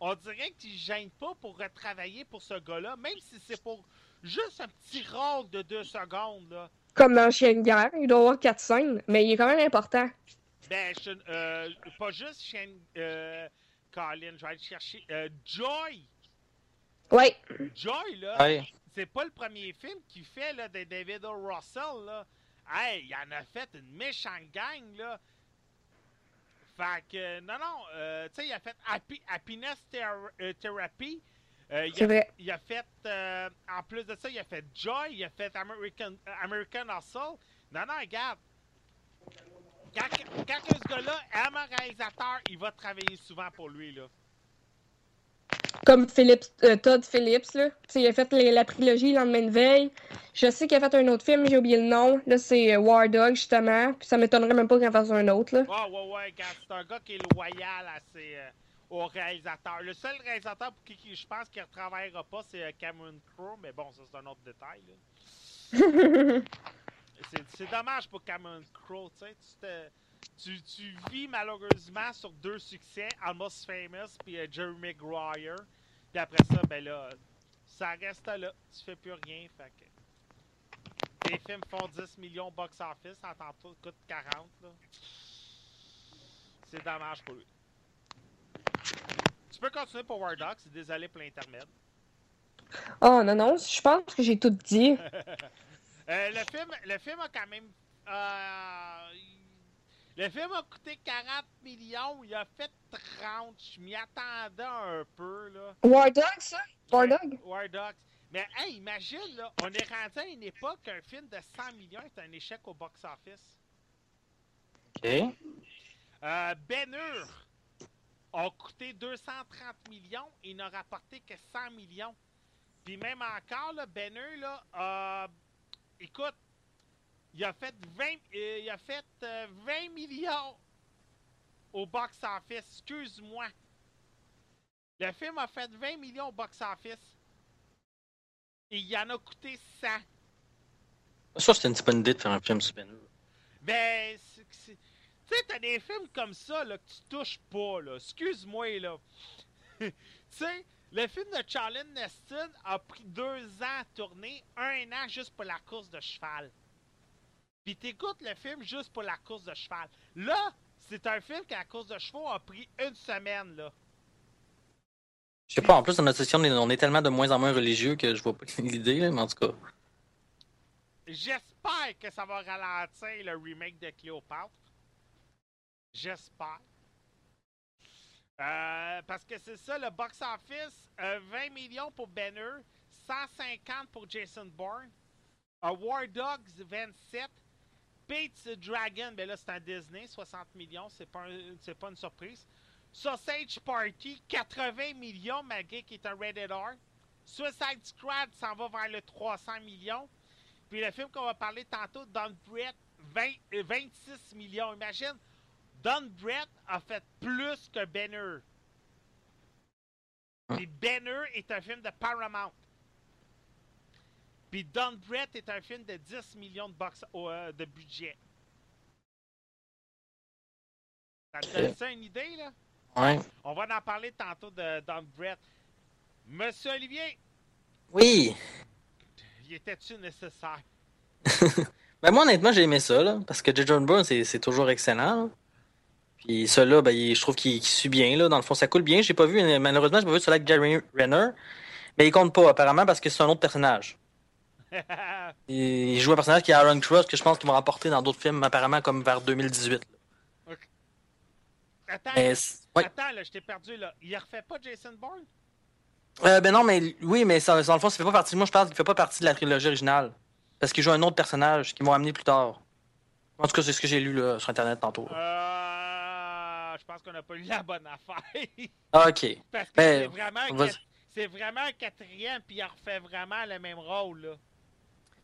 on dirait qu'il ne gêne pas pour retravailler pour ce gars-là, même si c'est pour juste un petit rôle de deux secondes. Là. Comme dans Chien de guerre. Il doit avoir quatre scènes, mais il est quand même important. Ben, je, euh, pas juste Shane. Euh, Colin, je vais aller chercher. Euh, Joy! Ouais. Joy, là, Ouais. c'est pas le premier film qu'il fait là, de David O. Russell. Là. Hey, il en a fait une méchante gang. là. Fait que, non, non, euh, tu sais, il a fait Happy- Happiness Thera- euh, Therapy. Euh, il, C'est a, vrai. il a fait, euh, en plus de ça, il a fait Joy, il a fait American, American Hustle. Non, non, regarde. Quand, quand ce gars-là aime un réalisateur, il va travailler souvent pour lui, là. Comme Phillips, euh, Todd Phillips, là. Il a fait les- la trilogie Le lendemain de veille. Je sais qu'il a fait un autre film, j'ai oublié le nom. Là, c'est euh, War Dog, justement. Puis ça m'étonnerait même pas qu'il en fasse un autre, là. Ouais, ouais, ouais, c'est un gars qui est loyal à ses, euh, aux réalisateurs. Le seul réalisateur pour qui, qui je pense qu'il ne retravaillera pas, c'est Cameron Crowe, mais bon, ça c'est un autre détail. C'est- dommage pour Cameron Crowe, tu sais. Tu, te- tu, tu vis malheureusement sur deux succès, Almost Famous puis euh, Jerry Maguire. Puis après ça, ben là, ça reste là. Tu fais plus rien, fait que. Les films font 10 millions box-office, en tant tout coûte 40, là. C'est dommage pour lui. Tu peux continuer pour War Dogs, désolé pour l'intermède. Oh non, non, je pense que j'ai tout dit. Euh, le, film, le film a quand même. euh, le film a coûté 40 millions, il a fait 30. Je m'y attendais un peu, là. War Dog, ça? War Ouais, Dog? War Dogs. Mais hey, imagine, là, on est rendu à une époque qu'un film de 100 millions est un échec au box-office. OK. Euh, Ben Hur a coûté 230 millions et n'a rapporté que 100 millions. Puis même encore, là, Ben Hur, là, euh, écoute, il a fait 20, euh, il a fait, euh, 20 millions au box-office. Excuse-moi. Le film a fait 20 millions au box-office. Et il en a coûté 100. Ça, c'était une bonne idée de faire un film sur Ben. Ben, tu sais, t'as des films comme ça là, que tu touches pas, là. Excuse-moi, là. tu sais, le film de Charlene Neston a pris deux ans à tourner, un an juste pour la course de cheval. Puis t'écoutes le film juste pour la course de cheval. Là, c'est un film que la course de chevaux a pris une semaine, là. Je sais pas, en plus, dans notre session, on est, tellement de moins en moins religieux que je vois pas l'idée, là, mais en tout cas. J'espère que ça va ralentir le remake de Cléopâtre. J'espère. Euh, parce que c'est ça, le box-office, euh, 20 millions pour Banner, 150 pour Jason Bourne, euh, War Dogs, 27, Pete's Dragon, ben là c'est un Disney, 60 millions, c'est pas, un- pas une surprise. Sausage Party, 80 millions, malgré qu'il est un Rated R. Suicide Squad s'en va vers le 300 millions. Puis le film qu'on va parler tantôt, Don Brett, 20 euh, 26 millions. Imagine, Don Brett a fait plus que Banner. Puis Banner est un film de Paramount. Puis Don Brett est un film de 10 millions de, box, euh, de budget. Ça te donne ça une idée, là? Ouais. On va en parler tantôt de Don Brett. Monsieur Olivier, Oui. y était-tu nécessaire? Ben moi, honnêtement, j'ai aimé ça, là, parce que J. John Brown, c'est toujours excellent. là. Puis celui-là, ben, il- je trouve qu'il suit bien. Là. Dans le fond, ça coule bien. J'ai pas vu, malheureusement, j'ai pas vu celui avec Jerry Renner. Mais il compte pas, apparemment, parce que c'est un autre personnage. Il, il joue un personnage qui est Aaron Cross, que je pense qu'ils vont remporter dans d'autres films, apparemment, comme vers 2018. là. attends, Mais, c'est- ouais. attends, là, je t'ai perdu, là. Il refait pas Jason Bourne? Euh, ben non, mais oui, mais ça, dans le fond, ça fait pas partie. Moi, je pense qu'il fait pas partie de la trilogie originale. Parce qu'il joue un autre personnage qu'ils vont amener plus tard. En tout cas, c'est ce que j'ai lu là, sur Internet tantôt. Euh, je pense qu'on n'a pas eu la bonne affaire. Ok. Parce que Ben, c'est vraiment, quatrième, puis il refait vraiment le même rôle, là.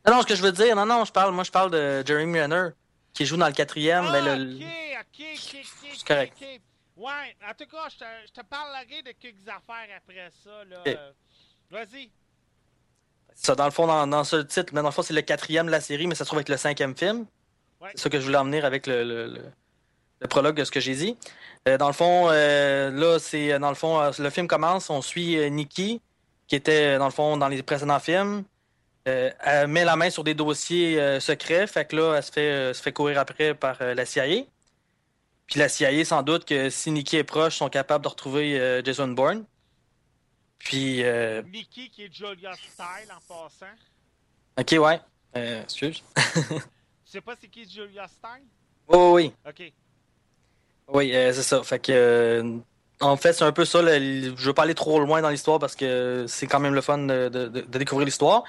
Non, non, ce que je veux dire, non, non, je parle, moi, je parle de Jeremy Renner, qui joue dans le quatrième. Ah, ben, le- ok, ok, ok, ok. C'est correct. ok. Ouais, en tout cas, je te, je te parlerai de quelques affaires après ça, là. Euh, Vas-y. Ça, dans le fond, dans, dans ce titre, mais dans le fond, c'est le quatrième de la série, mais ça se trouve être le cinquième film. Ouais. C'est ça que je voulais emmener avec le, le, le- le prologue de ce que j'ai dit. Euh, dans le fond, euh, là, c'est dans le fond, euh, le film commence, on suit euh, Nikki, qui était dans le fond dans les précédents films. Euh, elle met la main sur des dossiers euh, secrets, fait que là, elle se fait, euh, se fait courir après par la CIA. Puis la CIA, sans doute que si Nikki est proche, sont capables de retrouver Jason Bourne. Puis, Mickey qui est Julia Style en passant. ok, ouais. Euh, excuse. Tu sais pas c'est qui Julia Style? Oh, oui. Ok. Oui, euh, c'est ça. Fait que, euh, en fait, c'est un peu ça. le- je veux pas aller trop loin dans l'histoire parce que c'est quand même le fun de, de- de- de découvrir l'histoire.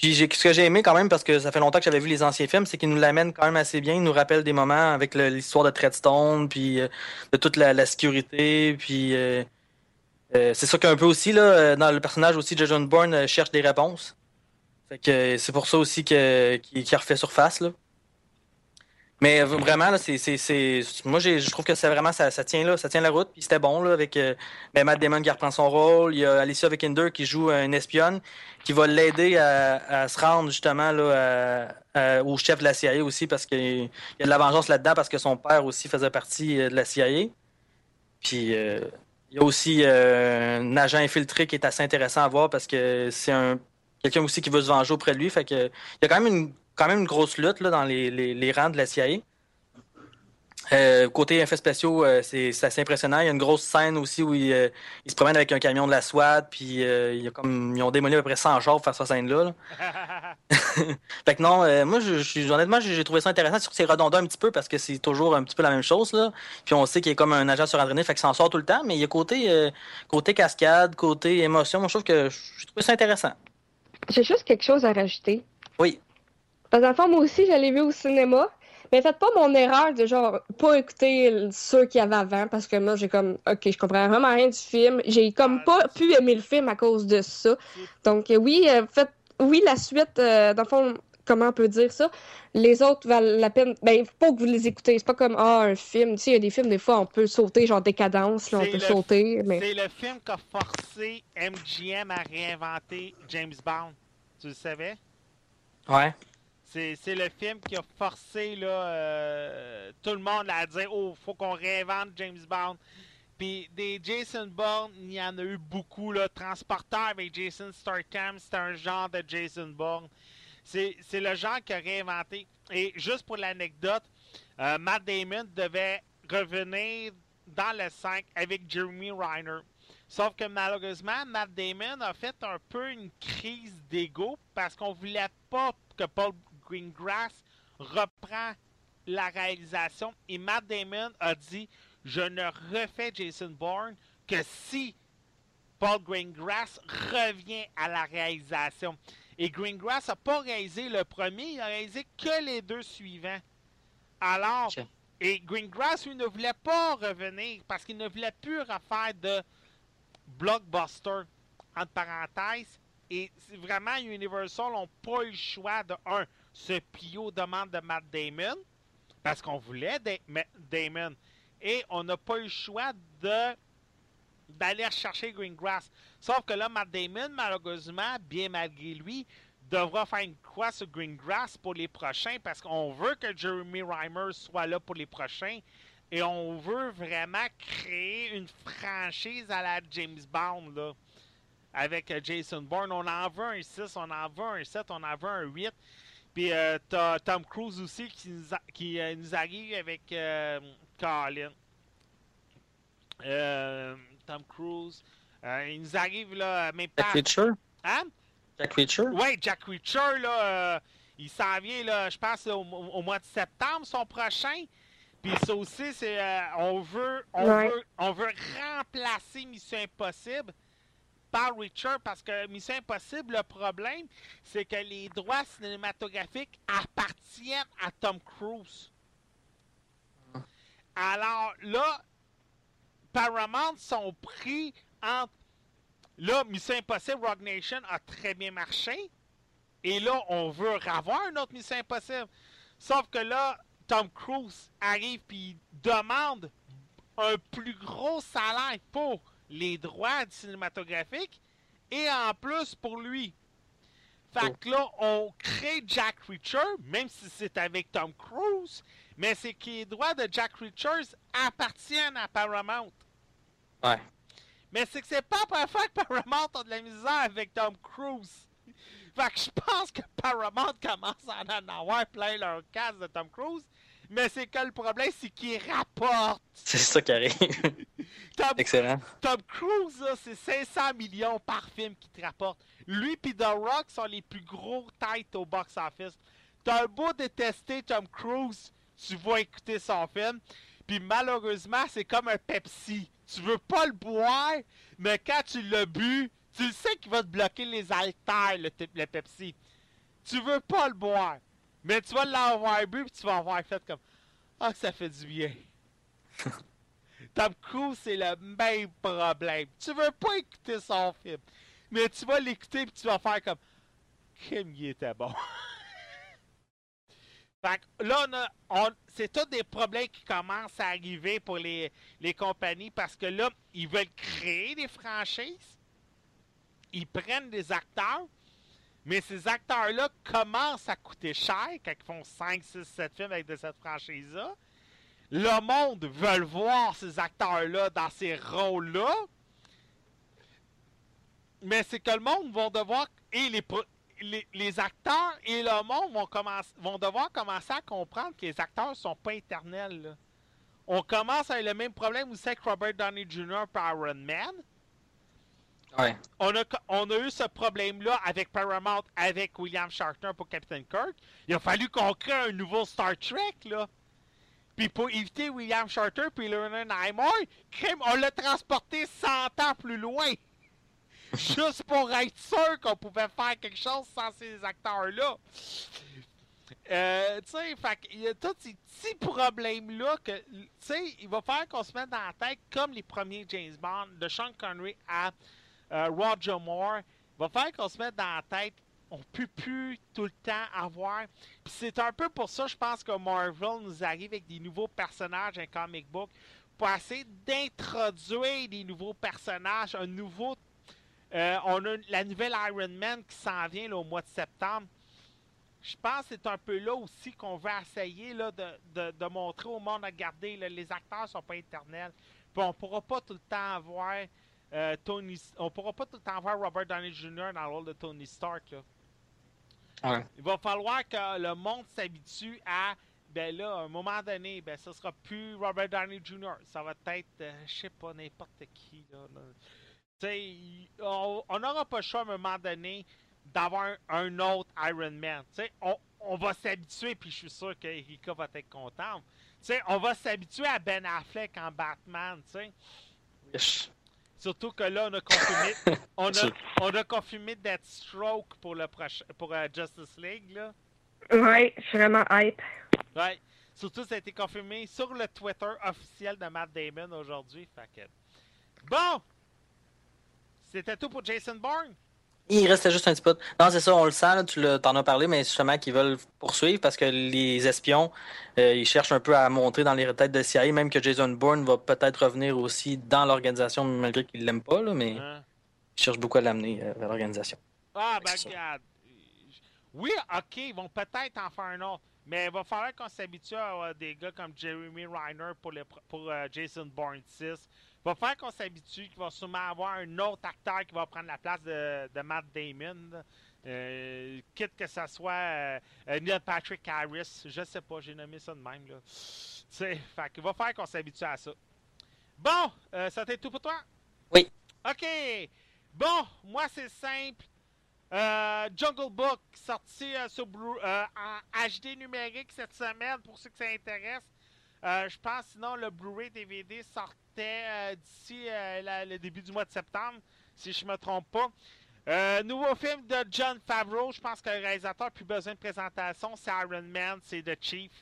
Puis ce que j'ai aimé quand même, parce que ça fait longtemps que j'avais vu les anciens films, c'est qu'ils nous l'amènent quand même assez bien. Ils nous rappellent des moments avec l'histoire de Treadstone, puis euh, de toute la, sécurité. Puis euh, euh, c'est ça qu'un peu aussi, là, euh, dans le personnage aussi, John Bourne cherche des réponses. Fait que c'est pour ça aussi qu'il, qu'il refait surface, là. Mais euh, vraiment, là, c'est, c'est, c'est... moi, j'ai, je trouve que c'est vraiment, ça, ça tient là, ça tient la route. Puis c'était bon, là, avec euh, ben, Matt Damon qui reprend son rôle. Il y a Alicia Vikander qui joue une espionne qui va l'aider à, se rendre justement là, au chef de la CIA aussi parce qu'il y a de la vengeance là-dedans parce que son père aussi faisait partie euh, de la CIA. Puis euh, il y a aussi euh, un agent infiltré qui est assez intéressant à voir parce que c'est un quelqu'un aussi qui veut se venger auprès de lui. Fait que il y a quand même une quand même une grosse lutte là, dans les, les, les rangs de la CIA. Euh, côté effets spéciaux, euh, c'est c'est assez impressionnant. Il y a une grosse scène aussi où il, euh, il se promène avec un camion de la SWAT, puis euh, il y a comme, ils ont démoli à peu près 100 chars pour faire cette scène-là. là. Fait que non, euh, moi, je, je suis- honnêtement, j'ai trouvé ça intéressant. Surtout que c'est redondant un petit peu parce que c'est toujours un petit peu la même chose. Là. Puis on sait qu'il est comme un agent surentraîné, fait qu'il s'en sort tout le temps. Mais il y a côté, euh, côté cascade, côté émotion. Moi, je trouve que j'ai trouvé ça intéressant. J'ai juste quelque chose à rajouter. Oui. Parce que dans le fond, moi aussi, je l'ai vu au cinéma. Mais faites pas mon erreur de genre pas écouter ceux qu'il y avait avant parce que moi j'ai comme ok je comprends vraiment rien du film j'ai comme pas pu aimer le film à cause de ça donc euh, oui euh, faites oui la suite euh, dans le fond comment on peut dire ça? Les autres valent la peine ben faut pas que vous les écoutez c'est pas comme ah un film tu sais il y a des films des fois on peut sauter genre décadence là, on C'est peut le- sauter mais C'est le film qui a forcé MGM à réinventer James Bond. Tu le savais? Ouais. C'est le film qui a forcé euh, tout le monde à dire Oh, faut qu'on réinvente James Bond. Puis des Jason Bourne, il y en a eu beaucoup. Là. Transporteur avec Jason Statham, c'est un genre de Jason Bourne. C'est c'est le genre qui a réinventé. Et juste pour l'anecdote, euh, Matt Damon devait revenir dans le 5 avec Jeremy Reiner. Sauf que malheureusement, Matt Damon a fait un peu une crise d'ego parce qu'on voulait pas que Paul Greengrass reprend la réalisation et Matt Damon a dit je ne refais Jason Bourne que si Paul Greengrass revient à la réalisation. Et Greengrass n'a pas réalisé le premier, il a réalisé que les deux suivants. Alors, et Greengrass, lui, ne voulait pas revenir parce qu'il ne voulait plus refaire de blockbuster, entre parenthèses. Et c'est vraiment, Universal n'ont pas eu le choix de, un, se plier aux demandes de Matt Damon, parce qu'on voulait Damon, et on n'a pas eu le choix d'aller chercher Greengrass. Sauf que là, Matt Damon, malheureusement, bien malgré lui, devra faire une croix sur Greengrass pour les prochains parce qu'on veut que Jeremy Reimer soit là pour les prochains et on veut vraiment créer une franchise à la James Bond avec euh, Jason Bourne. On en veut un 6, on en veut un 7, on en veut un 8. Puis euh, t'as Tom Cruise aussi qui nous, a- qui, euh, nous arrive avec euh, Colin. Euh, Tom Cruise. Euh, il nous arrive là, même pas. Jack Reacher? Hein? Jack Reacher? Ouais, Jack Reacher, là, euh, il s'en vient, là, je pense, au, au- mois de septembre, son prochain. Puis ça aussi, c'est, euh, on veut, on Ouais. veut, on veut remplacer Mission Impossible par Reacher parce que Mission Impossible, le problème, c'est que les droits cinématographiques appartiennent à Tom Cruise. Alors là, Paramount sont pris entre Là, Mission Impossible Rock Nation a très bien marché. Et là, on veut avoir un autre Mission Impossible. Sauf que là, Tom Cruise arrive puis demande un plus gros salaire pour les droits cinématographiques et en plus pour lui. Fait que là, on crée Jack Reacher, même si c'est avec Tom Cruise, mais c'est que les droits de Jack Reacher appartiennent à Paramount. Ouais. Mais c'est que c'est pas pour faire que Paramount a de la misère avec Tom Cruise. Fait que je pense que Paramount commence à en avoir plein leur casse de Tom Cruise. Mais c'est que le problème, c'est qu'il rapporte. C'est ça qui arrive. Tom, Excellent. Tom Cruise, c'est 500 millions par film qu'il te rapporte. Lui et The Rock sont les plus gros têtes au box-office. T'as un beau détester Tom Cruise, tu vas écouter son film. Puis malheureusement, c'est comme un Pepsi. Tu veux pas le boire, mais quand tu l'as bu, tu le sais qu'il va te bloquer les haltères, le, Pepsi. Tu veux pas le boire, mais tu vas l'avoir bu, puis tu vas avoir fait comme Ah, ça fait du bien. Tom Cruise, c'est le même problème. Tu veux pas écouter son film, mais tu vas l'écouter, puis tu vas faire comme Kim, il était bon. Fait que là, on- c'est tous des problèmes qui commencent à arriver pour les, les compagnies parce que là, ils veulent créer des franchises. Ils prennent des acteurs, mais ces acteurs-là commencent à coûter cher quand ils font 5, 6, 7 films avec de cette franchise-là. Le monde veut voir ces acteurs-là dans ces rôles-là. Mais c'est que le monde va devoir. Et les, pro- les, les acteurs et le monde vont, commencer, vont devoir commencer à comprendre que les acteurs sont pas éternels. là. On commence avec le même problème aussi avec Robert Downey Jr. par Iron Man. Ouais. On a, on a eu ce problème-là avec Paramount, avec William Shatner pour Captain Kirk. Il a fallu qu'on crée un nouveau Star Trek, là. Puis pour éviter William Shatner puis Leonard Nimoy, crime, on l'a transporté 100 ans plus loin. Juste pour être sûr qu'on pouvait faire quelque chose sans ces acteurs-là. Euh, tu sais, qu'il y a tous ces petits problèmes-là que, tu sais, il va falloir qu'on se mette dans la tête comme les premiers James Bond, de Sean Connery à euh, Roger Moore. Il va falloir qu'on se mette dans la tête, on peut plus tout le temps avoir. C'est un peu pour ça, je pense que Marvel nous arrive avec des nouveaux personnages, un comic book, pour essayer d'introduire des nouveaux personnages, un nouveau. euh, on a la nouvelle Iron Man qui s'en vient au mois de septembre. Je pense que c'est un peu là aussi qu'on veut essayer là, de montrer au monde, regardez, là, les acteurs sont pas éternels. Puis on pourra pas tout le temps avoir euh, Tony, on pourra pas tout le temps avoir Robert Downey Jr. dans le rôle de Tony Stark. Là. Ouais. Il va falloir que le monde s'habitue à, ben là, à un moment donné, ben ça sera plus Robert Downey Jr. Ça va être, euh, je sais pas, n'importe qui. Là, on n'aura pas le choix à un moment donné d'avoir un, autre Iron Man. On, on va s'habituer, puis je suis sûr que Erika va être contente. on va s'habituer à Ben Affleck en Batman, sais. Surtout que là, on a confirmé, on a, Sûr. on a confirmé Deathstroke pour le prochain, pour euh, Justice League, là. Ouais, je suis vraiment hype. Ouais. Surtout, ça a été confirmé sur le Twitter officiel de Matt Damon aujourd'hui. Fait que... Bon! C'était tout pour Jason Bourne? Il restait juste un petit peu. Non, c'est ça, on le sent, là, tu le- t'en as parlé, mais justement qu'ils veulent poursuivre parce que les espions, euh, ils cherchent un peu à montrer dans les têtes de CIA, même que Jason Bourne va peut-être revenir aussi dans l'organisation, malgré qu'il l'aime pas, là, mais Hein? ils cherchent beaucoup à l'amener euh, vers l'organisation. Ah, ben regarde. Oui, ok, ils vont peut-être en faire un autre. Mais il va falloir qu'on s'habitue à avoir des gars comme Jeremy Reiner pour, le, pr- pour euh, Jason Bourne 6. Il va falloir qu'on s'habitue qu'il va sûrement avoir un autre acteur qui va prendre la place de, de Matt Damon. Euh, quitte que ce soit euh, euh, Neil Patrick Harris. Je sais pas, j'ai nommé ça de même. Là. Tu sais, fait qu'il va falloir qu'on s'habitue à ça. Bon, euh, ça t'est tout pour toi? Oui. OK. Bon, moi c'est simple. Euh, Jungle Book sorti euh, sur euh, en HD numérique cette semaine pour ceux que ça intéresse. Je pense sinon le Blu-ray DVD sortait euh, d'ici euh, le début du mois de septembre, si je me trompe pas. Euh, nouveau film de John Favreau. Je pense que le réalisateur n'a plus besoin de présentation. C'est Iron Man, c'est The Chief.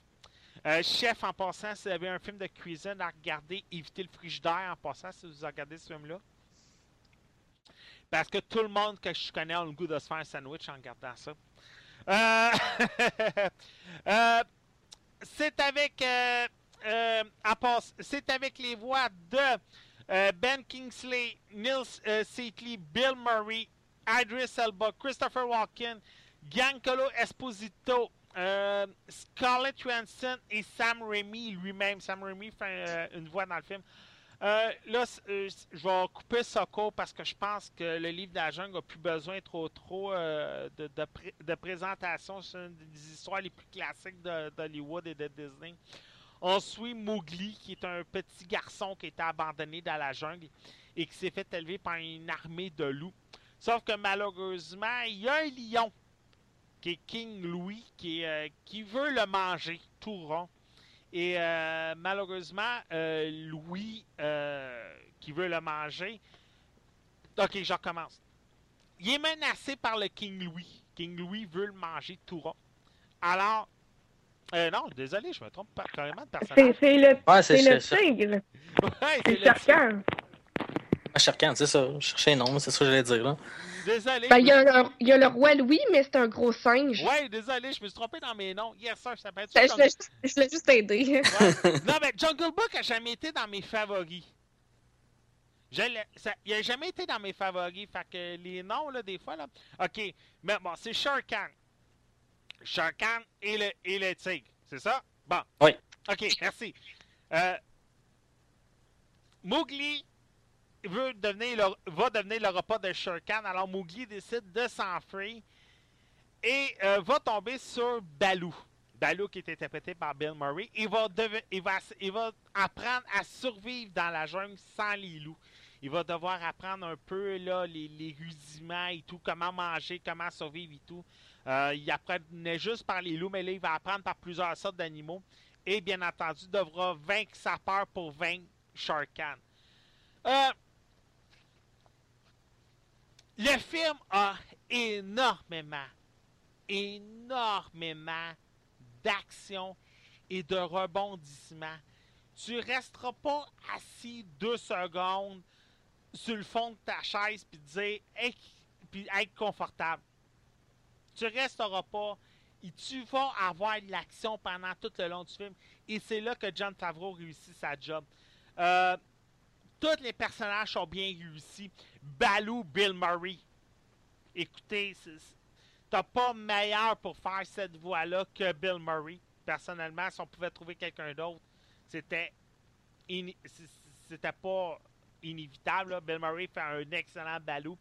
Chef, en passant, si vous avez un film de cuisine à regarder, évitez le frigidaire en passant si vous regardez ce film-là. Parce que tout le monde que je connais a le goût de se faire un sandwich en regardant ça. C'est avec euh, passe- c'est avec les voix de euh, Ben Kingsley, Nils euh, Seatley, Bill Murray, Idris Elba, Christopher Walken, Giancarlo Esposito, euh, Scarlett Johansson et Sam Raimi lui-même. Sam Raimi fait une voix dans le film. Là, je vais couper ça court parce que je pense que le livre de la jungle n'a plus besoin trop trop de, pré- de présentation. C'est une des histoires les plus classiques d'Hollywood et de Disney. On suit Mowgli, qui est un petit garçon qui été abandonné dans la jungle et qui s'est fait élever par une armée de loups. Sauf que malheureusement, il y a un lion qui est King Louis qui, euh, veut le manger tout rond. Et euh, malheureusement, euh, Louis, qui veut le manger. Ok, je recommence. Il est menacé par le King Louis. King Louis veut le manger tout rond. Alors, euh, non, désolé, je me trompe pas carrément de C'est personnage. c'est le, Ouais, c'est c'est le tigre. Ouais, C'est Sharkan. Ah, Sharkan, c'est ça. Je cherchais un nom, c'est ça que j'allais dire. Là. Désolé. Ben, il y, a le- il y a le roi Louis, mais c'est un gros singe. Ouais, désolé, je me suis trompé dans mes noms. Yes, sir, ça peut être Ben, ça je l'ai juste- je l'ai juste aidé. Ouais. Non, mais Jungle Book a jamais été dans mes favoris. Je l'ai- ça- il a jamais été dans mes favoris. Fait que les noms, là, des fois, là. Ok, mais bon, c'est Sharkan. Sharkan et le, et le tigre. C'est ça? Bon. Oui. Ok, merci. Euh, Mowgli veut devenir le- va devenir le repas de Sharkan. Alors Mowgli décide de s'enfuir et euh, va tomber sur Baloo. Baloo qui est interprété par Bill Murray. Il va, il, va, il va apprendre à survivre dans la jungle sans les loups. Il va devoir apprendre un peu là, les, les rudiments et tout, comment manger, comment survivre et tout. Euh, il apprenait juste par les loups, mais là, il va apprendre par plusieurs sortes d'animaux. Et bien entendu, devra vaincre sa peur pour vaincre Sharkan. Euh, le film a énormément, énormément d'action et de rebondissements. Tu resteras pas assis deux secondes sur le fond de ta chaise puis dire Hey, être confortable. Tu resteras pas et tu vas avoir de l'action pendant tout le long du film. Et c'est là que John Favreau réussit sa job. Euh, tous les personnages sont bien réussis. Baloo, Bill Murray. Écoutez, t'as pas meilleur pour faire cette voix-là que Bill Murray. Personnellement, si on pouvait trouver quelqu'un d'autre, c'était c'était pas inévitable. là. Bill Murray fait un excellent Baloo.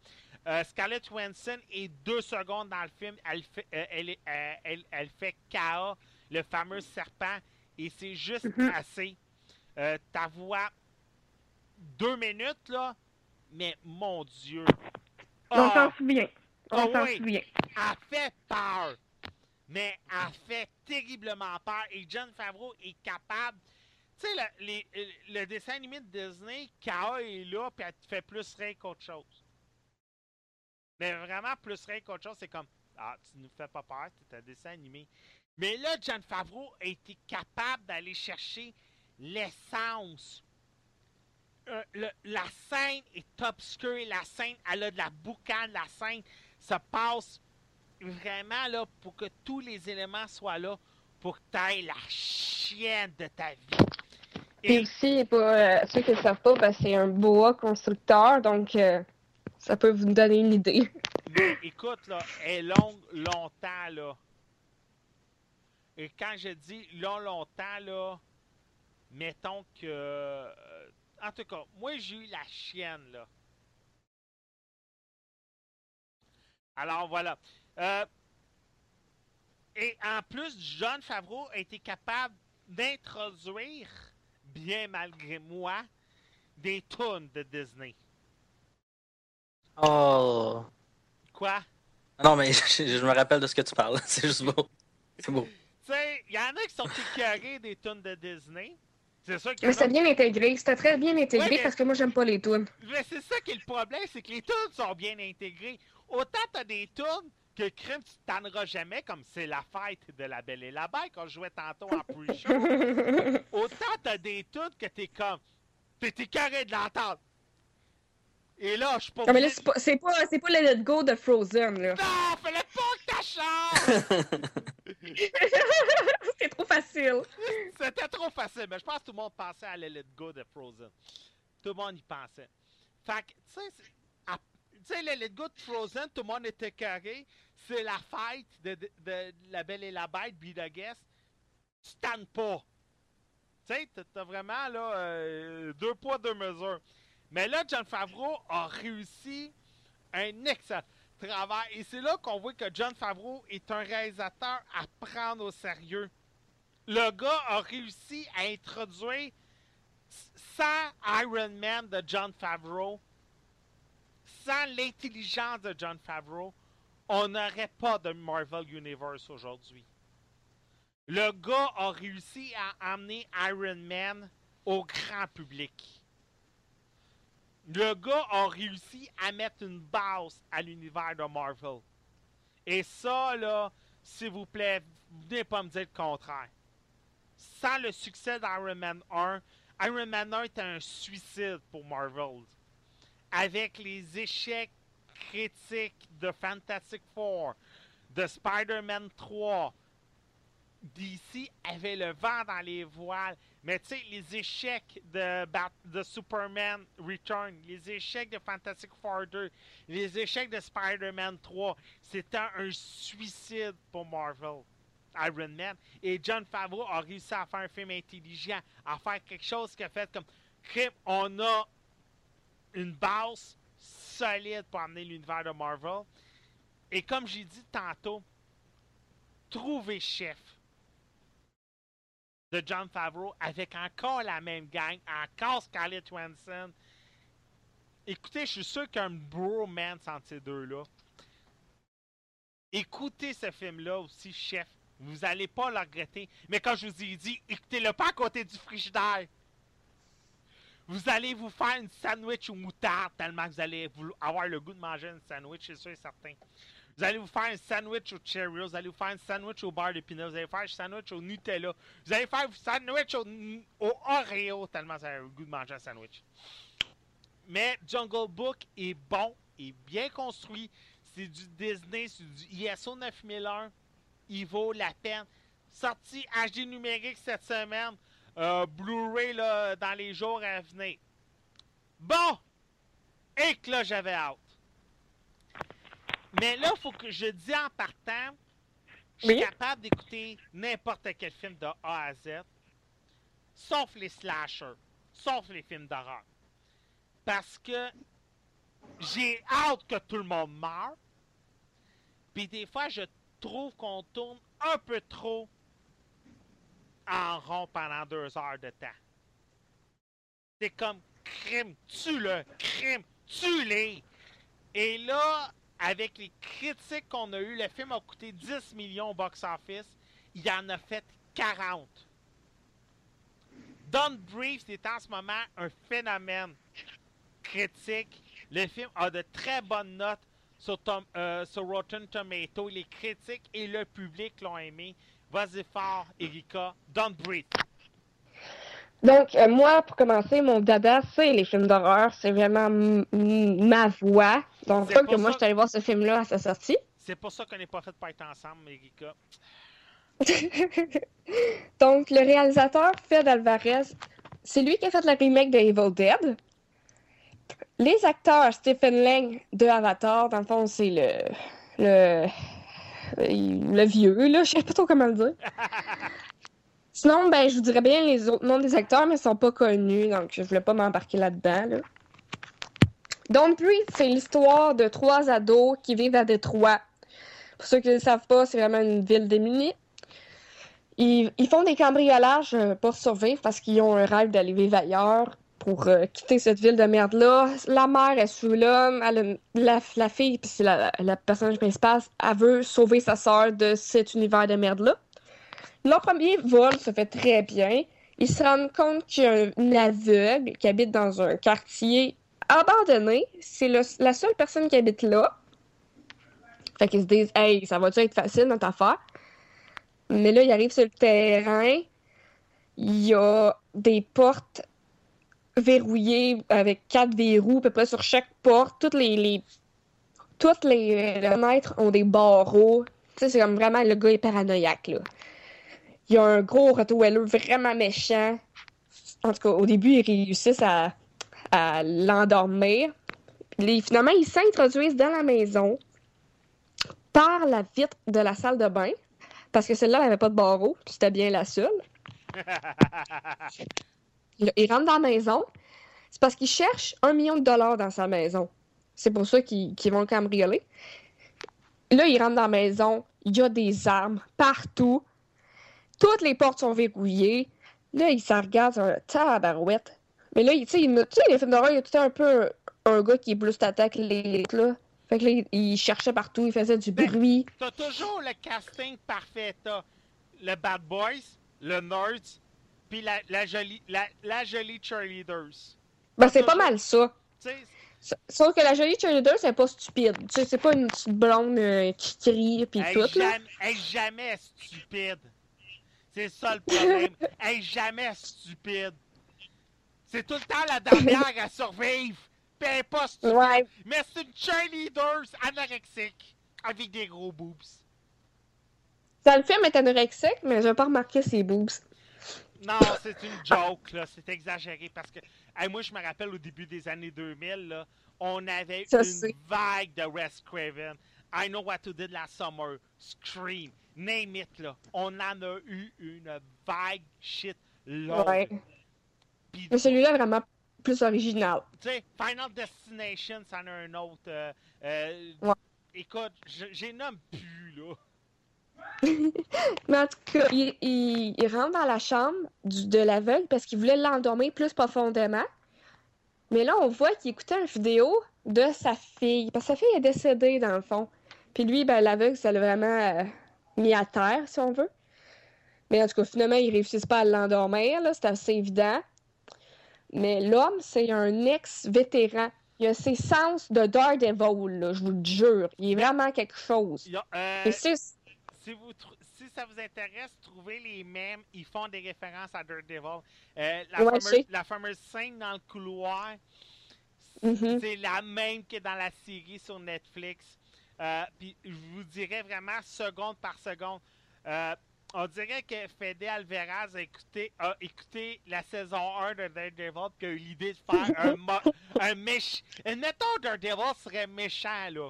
Euh, Scarlett Johansson est deux secondes dans le film. Elle fait, euh, elle, euh, elle, elle fait K.A., le fameux serpent, et c'est juste Mhm. assez. Euh, ta voix, deux minutes, là, mais mon Dieu. On Ah, s'en souvient. On Ah s'en oui. souvient. a fait peur. mais elle fait terriblement peur. Et John Favreau est capable. Tu sais, le, dessin animé de Disney, K.A. est là, puis elle fait plus rire qu'autre chose. Mais vraiment, plus rire qu'autre chose, c'est comme Ah, tu nous fais pas peur, c'est un dessin animé. Mais là, John Favreau a été capable d'aller chercher l'essence. Euh, la scène est obscure, la scène, elle a de la boucane, la scène se passe vraiment là pour que tous les éléments soient là pour que tu la chienne de ta vie. Et aussi, pour euh, ceux qui ne savent pas, c'est un boa constructeur, donc euh, ça peut vous donner une idée. Écoute, là, elle est longue longtemps, là. Et quand je dis long longtemps, là, mettons que. euh, en tout cas, moi, j'ai eu la chienne, là. Alors, voilà. Euh, et en plus, John Favreau a été capable d'introduire, bien malgré moi, des tunes de Disney. Oh. Quoi? Non, mais je, je me rappelle de ce que tu parles. C'est juste beau. C'est beau. Tu sais, il y en a qui sont écœurés des tunes de Disney. C'est sûr Mais c'était bien intégré, c'était très bien intégré Ouais, mais- parce que moi, j'aime pas les tunes. Mais c'est ça qui est le problème, c'est que les tunes sont bien intégrées. Autant t'as des tunes que crime tu tanneras jamais, comme c'est la fête de la Belle et la Bête qu'on jouait tantôt en pre-show. Autant t'as des tunes que t'es comme, t'es écœuré de l'entendre. Et là, je suis pas Non, mais là, c'est pas, c'est pas, pas Let Go de Frozen, là. Non, fallait pas que t'achètes! c'est trop facile. C'était trop facile, mais je pense que tout le monde pensait à Let It Go de Frozen. Tout le monde y pensait. Fait que, tu sais, tu sais, Let It Go de Frozen, tout le monde était carré. C'est la fête de, La Belle et la Bête, Be the Guest. Tu tannes pas. Tu sais, t'as- t'as vraiment, là, euh, deux poids, deux mesures. Mais là, John Favreau a réussi un excellent travail. Et c'est là qu'on voit que John Favreau est un réalisateur à prendre au sérieux le gars a réussi à introduire sans Iron Man de John Favreau, sans l'intelligence de John Favreau, on n'aurait pas de Marvel Universe aujourd'hui. Le gars a réussi à amener Iron Man au grand public. Le gars a réussi à mettre une base à l'univers de Marvel. Et ça, là, s'il vous plaît, venez pas me dire le contraire sans le succès d'Iron Man 1, Iron Man 1 était un suicide pour Marvel. Avec les échecs critiques de Fantastic Four, de Spider-Man 3, DC avait le vent dans les voiles. Mais tu sais, les échecs de, Bat- Superman Return, les échecs de Fantastic Four 2, les échecs de Spider-Man 3, c'était un suicide pour Marvel. Iron Man. Et John Favreau a réussi à faire un film intelligent, à faire quelque chose qui a fait comme crime. On a une base solide pour amener l'univers de Marvel. Et comme j'ai dit tantôt, trouver chef de John Favreau avec encore la même gang, encore Scarlett Johansson. Écoutez, je suis sûr qu'il y a un bromance entre ces deux-là. Écoutez ce film-là aussi, chef. Vous allez pas le regretter. Mais quand je vous ai dit, écoutez-le pas à côté du frigidaire. Vous allez vous faire une sandwich aux moutarde tellement que vous allez avoir le goût de manger une sandwich, c'est sûr et certain. Vous allez vous faire un sandwich au Cheerios, vous allez vous faire un sandwich au beurre d'épinards, vous allez faire un sandwich au Nutella, vous allez faire un sandwich au, au Oreo tellement vous avez le goût de manger un sandwich. Mais Jungle Book est bon, est bien construit. C'est du Disney, c'est du ISO 9001. Il vaut la peine. Sorti HD numérique cette semaine. Euh, Blu-ray là, dans les jours à venir. Bon! Et que là, j'avais hâte. Mais là, il faut que je dise en partant, je suis Oui. capable d'écouter n'importe quel film de A à Z, sauf les slashers, sauf les films d'horreur. Parce que j'ai hâte que tout le monde meure. Puis des fois, je trouve qu'on tourne un peu trop en rond pendant deux heures de temps. C'est comme crime, tue-le, crime, tue-les. Et là, avec les critiques qu'on a eues, le film a coûté 10 millions au box-office. Il en a fait 40. Don't Breathe est en ce moment un phénomène critique. Le film a de très bonnes notes sur, euh, Rotten Tomato. Les critiques et le public l'ont aimé. Vas-y fort, Erika. Don't Breathe. Donc, euh, moi, pour commencer, mon dada, c'est les films d'horreur. C'est vraiment ma voix. Donc, que moi, je suis allée voir ce film-là à sa sortie. C'est pour ça qu'on n'est pas fait pour être ensemble, Erika. Donc, le réalisateur Fed Alvarez, c'est lui qui a fait le remake de Evil Dead. Les acteurs, Stephen Lang de Avatar, dans le fond, c'est le, le. le vieux, là, je sais pas trop comment le dire. Sinon, ben, je vous dirais bien les autres noms des acteurs, mais ils sont pas connus, donc je voulais pas m'embarquer là-dedans, là. Don't c'est l'histoire de trois ados qui vivent à Détroit. Pour ceux qui ne le savent pas, c'est vraiment une ville démunie. Ils, font des cambriolages euh, pour survivre parce qu'ils ont un rêve d'aller vivre ailleurs pour euh, quitter cette ville de merde-là. La mère est sous l'homme, la fille, puis c'est la, la personnage principale, elle veut sauver sa sœur de cet univers de merde-là. Leur premier vol se fait très bien. Ils se rendent compte qu'il y a un, aveugle qui habite dans un quartier abandonné. C'est la seule personne qui habite là. Fait qu'ils se disent, hey, ça va-tu être facile notre affaire? Mais là, il arrive sur le terrain. Il y a des portes verrouillées avec quatre verrous, à peu près sur chaque porte. Toutes les, les- toutes les euh, fenêtres ont des barreaux. C'est comme vraiment le gars est paranoïaque, là. Il y a un gros Rottweiler vraiment méchant. En tout cas, au début, ils réussissent à, à l'endormir. Finalement, ils s'introduisent dans la maison par la vitre de la salle de bain. Parce que celle-là, elle n'avait pas de barreaux. puis C'était bien la seule. Ils rentrent dans la maison. C'est parce qu'ils cherchent un million de dollars dans sa maison. C'est pour ça qu'ils vont le cambrioler. Là, ils rentrent dans la maison. Il y a des armes partout. Toutes les portes sont verrouillées. Là, ils se regardent sur un tabarouette. Mais là, il- tu sais, il les films d'horreur, il y a tout un peu un gars qui est plus attaque les là. Fait que là, il, il cherchait partout, il faisait du Ben, bruit. T'as toujours le casting parfait. T'as le Bad Boys, le Nerds, puis la, la jolie, la, la jolie Cheerleaders. Ben, c'est pas mal ça. Sauf que la jolie cheerleader, c'est pas stupide. Tu sais, c'est pas une petite blonde euh, qui crie pis elle tout, là. elle est jamais stupide. C'est ça le problème. Elle est jamais stupide. C'est tout le temps la dernière à survivre. Pis elle est pas stupide. Ouais. Mais c'est une cheerleader anorexique avec des gros boobs. Ça, le film est anorexique, mais j'ai pas remarqué ses boobs. Non, c'est une joke, là. C'est exagéré parce que, hey, moi, je me rappelle au début des années 2000, là, on avait Ça, une vague de Wes Craven. I Know What to Do Last Summer, Scream, name it, là. On en a eu une vague shit longue. Ouais. Mais celui-là vraiment plus original. tu sais, Final Destination, c'en a un autre. euh, euh, Ouais. Écoute, j'ai nomme plus, là. Mais en tout cas, il, il- il rentre dans la chambre du- de l'aveugle parce qu'il voulait l'endormir plus profondément. Mais là, on voit qu'il écoutait une vidéo de sa fille. Parce que sa fille est décédée, dans le fond. Puis lui, ben, l'aveugle, ça l'a vraiment euh, mis à terre, si on veut. Mais en tout cas, finalement, ils réussissent pas à l'endormir, là. C'est assez évident. Mais l'homme, c'est un ex-vétéran. Il a ses sens de Daredevil, là, je vous le jure. Il est vraiment quelque chose. A, euh, Et si, vous si ça vous intéresse, trouvez les mêmes. Ils font des références à Daredevil. Euh, la, Ouais, fameuse, sais. la fameuse scène dans le couloir, Mhm. c'est la même que dans la série sur Netflix. Euh, Puis je vous dirais vraiment seconde par seconde. euh, on dirait que Fede Alvarez a écouté, a écouté la saison 1 de Daredevil qui a eu l'idée de faire un, un méchant. Mettons Daredevil serait méchant, là.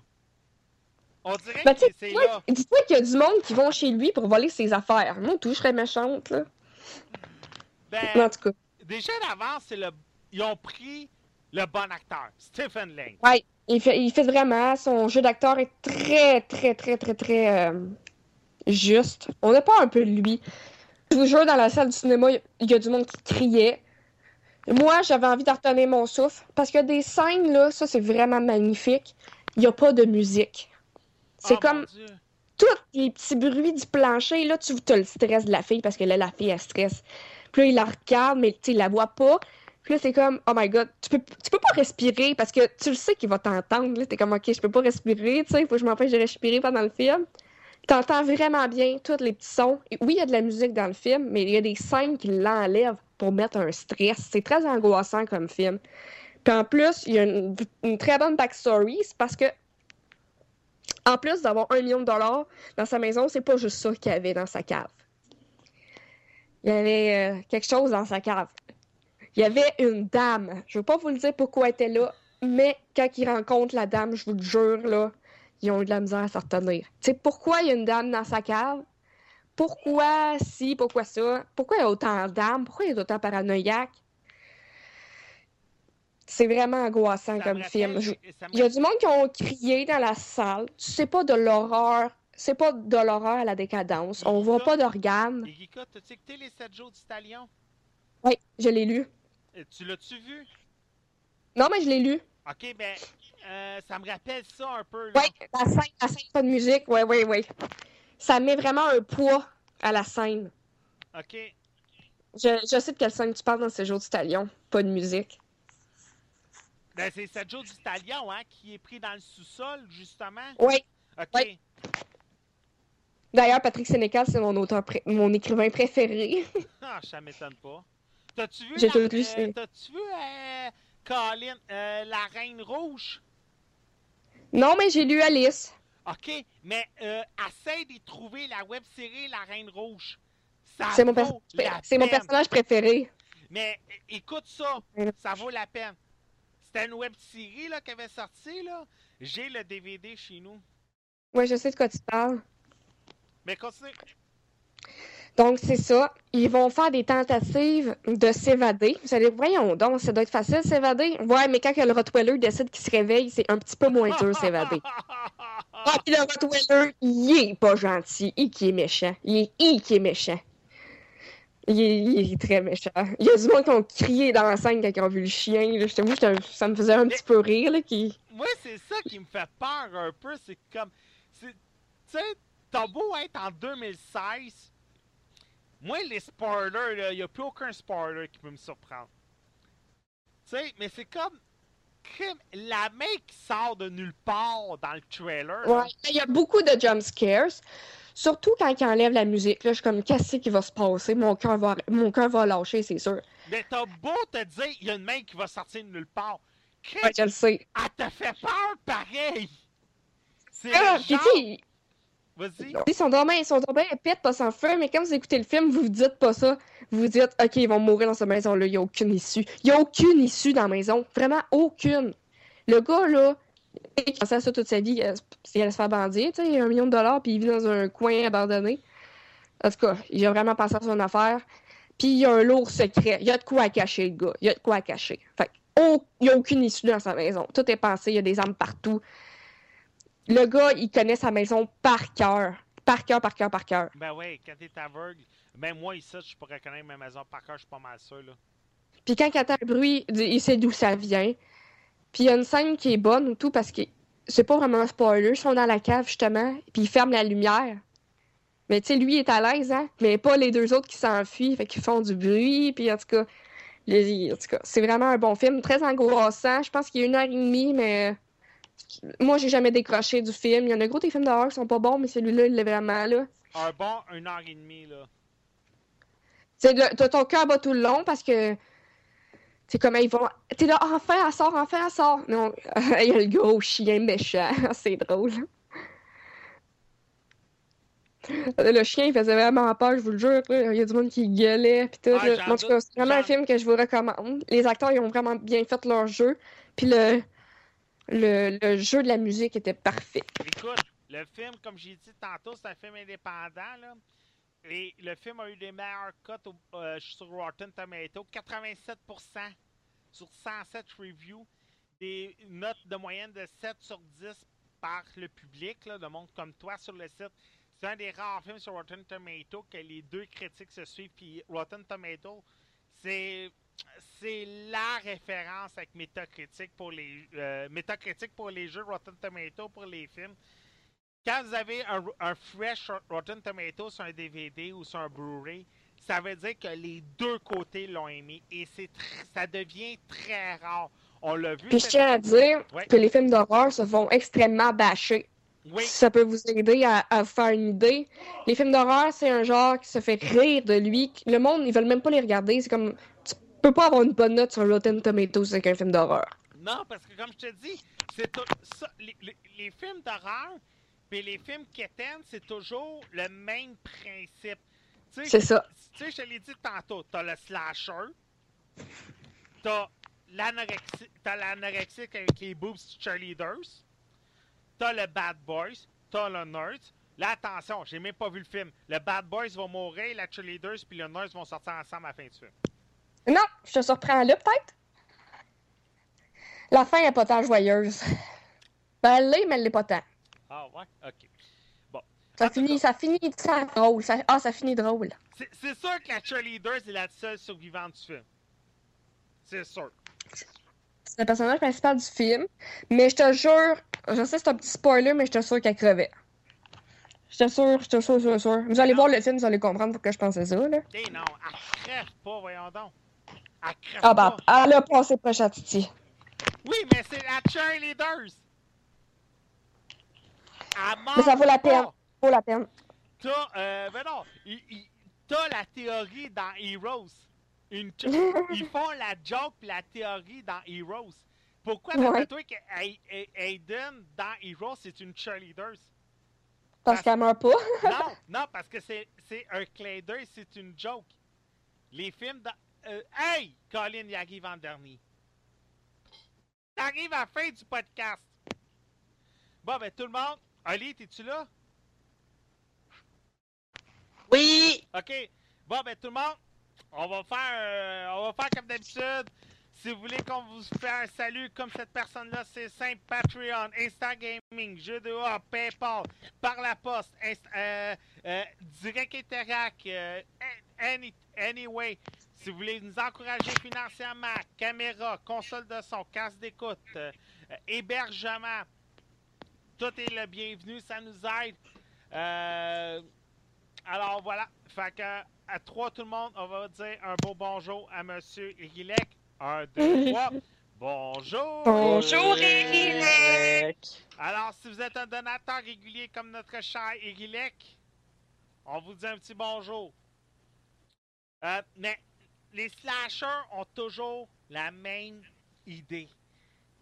On dirait Ben, que c'est là. dis-toi qu'il y a du monde qui vont chez lui pour voler ses affaires. Moi, tout, je serais méchante, là. Ben, en tout cas, déjà d'avance, c'est le... ils ont pris le bon acteur, Stephen Lang. ouais, il fait, il fait vraiment, son jeu d'acteur est très, très, très, très, très euh, juste. On n'a pas un peu de lui. Je vous jure, dans la salle du cinéma, il y a du monde qui criait. Moi, j'avais envie de retenir mon souffle, parce a des scènes, là, ça, c'est vraiment magnifique. il n'y a pas de musique. C'est Oh, comme tous les petits bruits du plancher, là, tu as le stress de la fille parce que là, la fille, elle stresse. Puis là, il la regarde, mais tu la voit pas. Puis là, c'est comme, oh my god, tu peux, tu peux pas respirer parce que tu le sais qu'il va t'entendre. T'es comme, ok, je peux pas respirer, tu sais, faut que je m'empêche de respirer pendant le film. T'entends vraiment bien tous les petits sons. Oui, il y a de la musique dans le film, mais il y a des scènes qui l'enlèvent pour mettre un stress. C'est très angoissant comme film. Puis en plus, il y a une, une très bonne backstory, c'est parce que en plus d'avoir un million de dollars dans sa maison, c'est pas juste ça qu'il y avait dans sa cave. Il y avait euh, quelque chose dans sa cave. Il y avait une dame. Je veux pas vous le dire pourquoi elle était là, mais quand ils rencontrent la dame, je vous le jure, là, ils ont eu de la misère à s'en retenir. Tu sais, pourquoi il y a une dame dans sa cave? Pourquoi si, pourquoi ça? Pourquoi il y a autant de dames? Pourquoi il y a autant paranoïaque? C'est vraiment angoissant Ça comme me film. Je- il y a du monde qui ont crié dans la salle. C'est pas de l'horreur. C'est pas de l'horreur à la décadence. On voit pas d'organes. Écouté les 7 jours du Talion? Oui, je l'ai lu. Euh, Tu l'as-tu vu? Non, mais je l'ai lu. Ok, ben, euh, ça me rappelle ça un peu. Oui, la scène, la scène, pas de musique. Oui, oui, oui. Ça met vraiment un poids à la scène. Ok. Je, je sais de quelle scène tu parles dans ces jours du talion. Pas de musique. Ben, c'est 7 jours du Talion, hein, qui est pris dans le sous-sol, justement. Oui. Ok. Oui. D'ailleurs, Patrick Sénécal, c'est mon auteur, mon écrivain préféré. Ah, ça m'étonne pas. T'as-tu vu, J'ai la, tout lu, euh, t'as-tu vu, euh, Colin, euh, la Reine Rouge? non, mais j'ai lu Alice. OK, mais euh, essaie de trouver la web série La Reine Rouge. C'est mon, pers- personnage préféré. Mais écoute ça, ça vaut la peine. C'était une web série là, qui avait sorti, là. J'ai le DVD chez nous. Oui, je sais de quoi tu parles. Mais continue. Donc, c'est ça. Ils vont faire des tentatives de s'évader. Vous allez, voyons donc, ça doit être facile de s'évader. Ouais, mais quand le Rottweiler décide qu'il se réveille, c'est un petit peu moins dur de s'évader. Ah, puis le Rottweiler, il est pas gentil. Il qui est méchant. Il est, il qui est méchant. Il est, il est très méchant. Il y a du monde qui ont crié dans la scène quand ils ont vu le chien. Là. Je t'avoue, ça me faisait un petit peu rire. Là, qui... Moi, c'est ça qui me fait peur un peu. C'est comme. Tu sais, t'as beau être en 2016. Moi, les spoilers, là, y a plus aucun spoiler qui peut me surprendre. Tu sais, mais c'est comme. La main qui sort de nulle part dans le trailer. Ouais, il y a beaucoup de jump scares. Surtout quand ils enlèvent la musique. Là, je suis comme, qu'est-ce qui va se passer? Mon cœur va, mon cœur va lâcher, c'est sûr. Mais t'as beau te dire, il y a une main qui va sortir de nulle part. Ouais, je le sais. elle te fait peur pareil. C'est Ah, genre- Vas-y. ils sont bien, ils sont bien épais pas s'en faire, mais quand vous écoutez le film, vous vous dites pas ça. Vous vous dites, OK, ils vont mourir dans cette maison-là, il n'y a aucune issue. Il n'y a aucune issue dans la maison. Vraiment aucune. Le gars, là, il pensait à ça toute sa vie, il allait se- il allait se faire bandir, tu sais, il a un million de dollars, puis il vit dans un coin abandonné. En tout cas, il a vraiment pensé à son affaire. Puis il y a un lourd secret. Il y a de quoi à cacher, le gars. Il y a de quoi à cacher. Fait que, il n'y a aucune issue dans sa maison. Tout est pensé, il y a des armes partout. Le gars, il connaît sa maison par cœur. Par cœur, par cœur, par cœur. Ben ouais, quand t'es aveugle, même moi ici, je pourrais connaître ma maison par cœur, je suis pas mal sûr là. Puis quand il entend le bruit, il sait d'où ça vient. Puis il y a une scène qui est bonne ou tout parce que c'est pas vraiment un spoiler. Ils sont dans la cave justement, puis ils ferment la lumière. Mais tu sais, lui il est à l'aise, hein. Mais pas les deux autres qui s'enfuient, fait qu'ils font du bruit. Puis en tout cas, les- en tout cas, c'est vraiment un bon film, très angoissant. Je pense qu'il y a une heure et demie, mais moi j'ai jamais décroché du film. Il y en a gros des films d'horreur qui sont pas bons, mais celui-là il l'est vraiment là. Un bon, une heure et demie là. T'as ton cœur bat tout le long parce que c'est comme ils vont. T'es là, enfin, elle sort, enfin, elle sort. Non, il y a le gros chien méchant. c'est drôle. Le chien, il faisait vraiment peur, je vous le jure. Il y a du monde qui gueulait. Pis tout, Ah, là. j'en En tout cas, c'est vraiment un film que je vous recommande. Les acteurs, ils ont vraiment bien fait leur jeu. Puis le, le, le jeu de la musique était parfait. Écoute, le film, comme j'ai dit tantôt, c'est un film indépendant là. Et le film a eu des meilleures cotes euh, sur Rotten Tomato, 87% sur 107 reviews, des notes de moyenne de 7 sur 10 par le public, de monde comme toi sur le site. C'est un des rares films sur Rotten Tomato que les deux critiques se suivent. Puis Rotten Tomato, c'est c'est la référence avec Metacritic pour les euh, Metacritic pour les jeux, Rotten Tomato pour les films. Quand vous avez un, un fresh Rotten Tomato sur un DVD ou sur un Blu-ray, ça veut dire que les deux côtés l'ont aimé et c'est tr- ça devient très rare. On l'a vu. Puis je tiens à dire Ouais. que les films d'horreur se font extrêmement bâcher. Oui, Si ça peut vous aider à, à vous faire une idée. Les films d'horreur, c'est un genre qui se fait rire de lui. Le monde, ils veulent même pas les regarder. C'est comme. Tu peux pas avoir une bonne note sur Rotten Tomatoes avec un film d'horreur. non, parce que comme je te dis, c'est tout- ça, les, les- les films d'horreur puis les films quétaines, c'est toujours le même principe. Tu sais, C'est ça. Tu sais, je te l'ai dit tantôt, t'as le slasher, t'as l'anorexie, t'as l'anorexique avec les boobs cheerleaders, t'as le bad boys, t'as le nerd. Là, attention, j'ai même pas vu le film. Le bad boys va mourir, la cheerleaders puis le nerd vont sortir ensemble à la fin du film. Non, je te surprends là, peut-être. La fin est pas tant joyeuse. Ben, elle l'est, mais elle l'est pas tant. Ah ouais? Ok. Ça En tout finit, ça finit ça drôle. Ça- ah, ça finit drôle. C'est, sûr que la cheerleader, c'est la seule survivante du film. C'est sûr. C'est le personnage principal du film. Mais je te jure, je sais que c'est un petit spoiler, mais je te jure qu'elle crevait. Je te jure, je te jure, je te jure. Vous allez Non. voir le film, vous allez comprendre pourquoi je pensais ça, là. Eh non, elle crève pas, voyons donc. Elle Ah, bah, pas. elle a passé proche à Titi. Oui, mais c'est la cheerleaders. Elle Mais ça vaut la peine. Vaut la peine. T'as, euh, ben non, il- il- t'as la théorie dans Heroes. Une ils font la joke pis la théorie dans Heroes. Pourquoi? Ouais. toi que Hayden dans Heroes c'est une cheerleader? Parce qu'elle meurt pas. Non, non, parce que c'est, c'est un clin d'œil, c'est une joke. Les films dans. Euh, hey! Colin, il arrive en dernier. T'arrives à la fin du podcast. Bon, ben tout le monde. Ali, t'es-tu là? Oui! OK. Bon, ben tout le monde, on va faire, euh, on va faire comme d'habitude. Si vous voulez qu'on vous fasse un salut comme cette personne-là, c'est simple. Patreon, Insta Gaming, Jeux de Paypal, par la poste, Inst- euh, euh, Direct Interact, any- Anyway. Si vous voulez nous encourager financièrement, caméra, console de son, casse d'écoute, euh, hébergement, tout est le bienvenu, ça nous aide. Euh, alors voilà, fait que à trois tout le monde, on va dire un beau bonjour à Monsieur Igilek. Un, deux, trois. Bonjour. Bonjour, Eric! Alors, si vous êtes un donateur régulier comme notre cher Igilek, on vous dit un petit bonjour. Euh, mais les slashers ont toujours la même idée.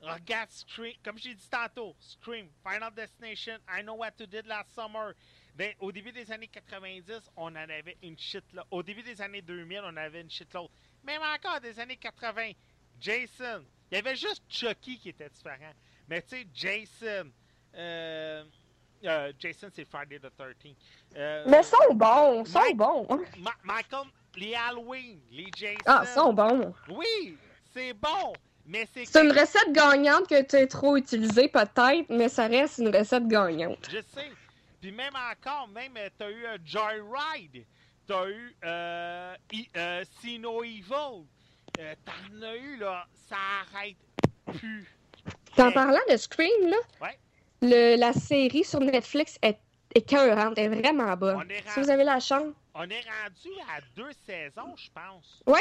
Regarde Scream, comme j'ai dit tantôt, Scream, Final Destination, I Know What You Did Last Summer. Ben, au début des années 90, on en avait une shitload. Au début des années 2000, on avait une shitload. Même encore des années 80, Jason. Il y avait juste Chucky qui était différent. Mais tu sais, Jason. Euh, euh, Jason, c'est Friday the 13th. Euh, Mais sont bons, sont bons. Ma- Michael, les Halloween, les Jason. Ah, sont bons. Oui, c'est bon. Mais c'est C'est que- une recette gagnante que tu as trop utilisée, peut-être, mais ça reste une recette gagnante. Je sais. Puis même encore, même, euh, t'as eu un Joyride. T'as eu euh, I- euh, See No Evil. Euh, T'en as eu, là. Ça arrête plus. En Mais- parlant de Scream, là, Ouais. le- la série sur Netflix est écœurante, est vraiment bonne. On est Si vous avez la chance. On est rendu à deux saisons, je pense. Oui,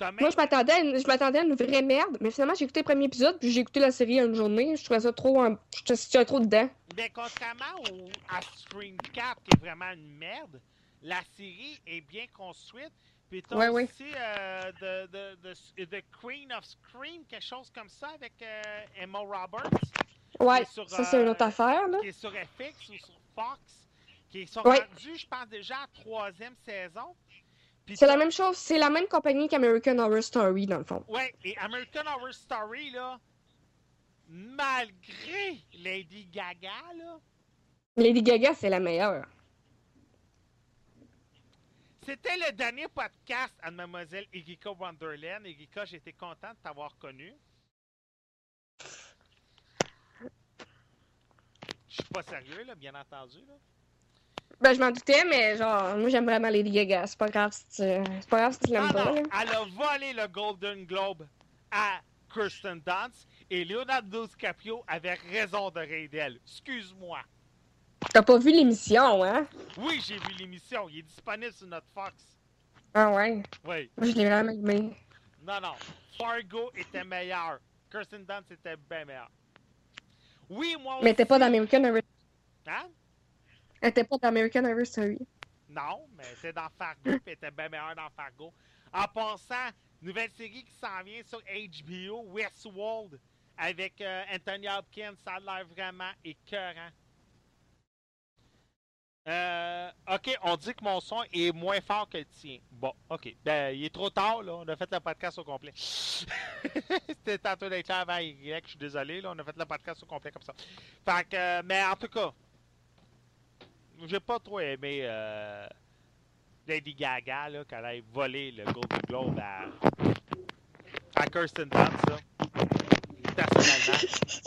même... moi je m'attendais à, une- je m'attendais à une vraie merde, mais finalement j'ai écouté le premier épisode, puis j'ai écouté la série en une journée. Je trouvais ça trop. Je suis trop dedans. Mais contrairement au, à Scream 4, qui est vraiment une merde, la série est bien construite. Puis t'as Ouais, aussi euh, de, de, de- The Queen of Scream, quelque chose comme ça, avec euh, Emma Roberts, Ouais, sur, ça c'est une euh, autre affaire, là. qui est sur FX ou sur Fox, qui sont Ouais. rendus, je pense, déjà à troisième saison. C'est la même chose, c'est la même compagnie qu'American Horror Story, dans le fond. Ouais, et American Horror Story, là, malgré Lady Gaga, là, Lady Gaga, c'est la meilleure. C'était le dernier podcast à Mademoiselle Erika Wonderland. Erika, j'étais content de t'avoir connu. Je suis pas sérieux, là, bien entendu. Là. Ben, je m'en doutais, mais genre, moi, j'aime vraiment Lady Gaga. C'est pas grave si tu, c'est pas grave si tu l'aimes pas, non, là. elle a volé le Golden Globe à Kirsten Dunst et Leonardo DiCaprio avait raison de rire d'elle. Excuse-moi. T'as pas vu l'émission, hein? Oui, j'ai vu l'émission. Il est disponible sur notre Fox. Ah ouais? Oui. Moi, je l'ai vraiment aimé. Non, non. Fargo était meilleur. Kirsten Dunst était bien meilleur. Oui, moi aussi. Mais était pas dans American. Hein? Elle était pas dans American Horror Story. Non, mais c'était dans Fargo, puis elle était bien meilleur dans Fargo. En passant, nouvelle série qui s'en vient sur HBO, Westworld, avec euh, Anthony Hopkins, ça a l'air vraiment écœurant. Euh, ok, on dit que mon son est moins fort que le tien. Bon, ok. Ben, il est trop tard, là. On a fait le podcast au complet. C'était tantôt d'être là avant Y, je suis désolé, là. On a fait le podcast au complet comme ça. Fait que, euh, mais en tout cas, j'ai pas trop aimé euh, Lady Gaga, là, quand elle a volé le Golden Globe à, à Kirsten Dunst, là. Personnellement.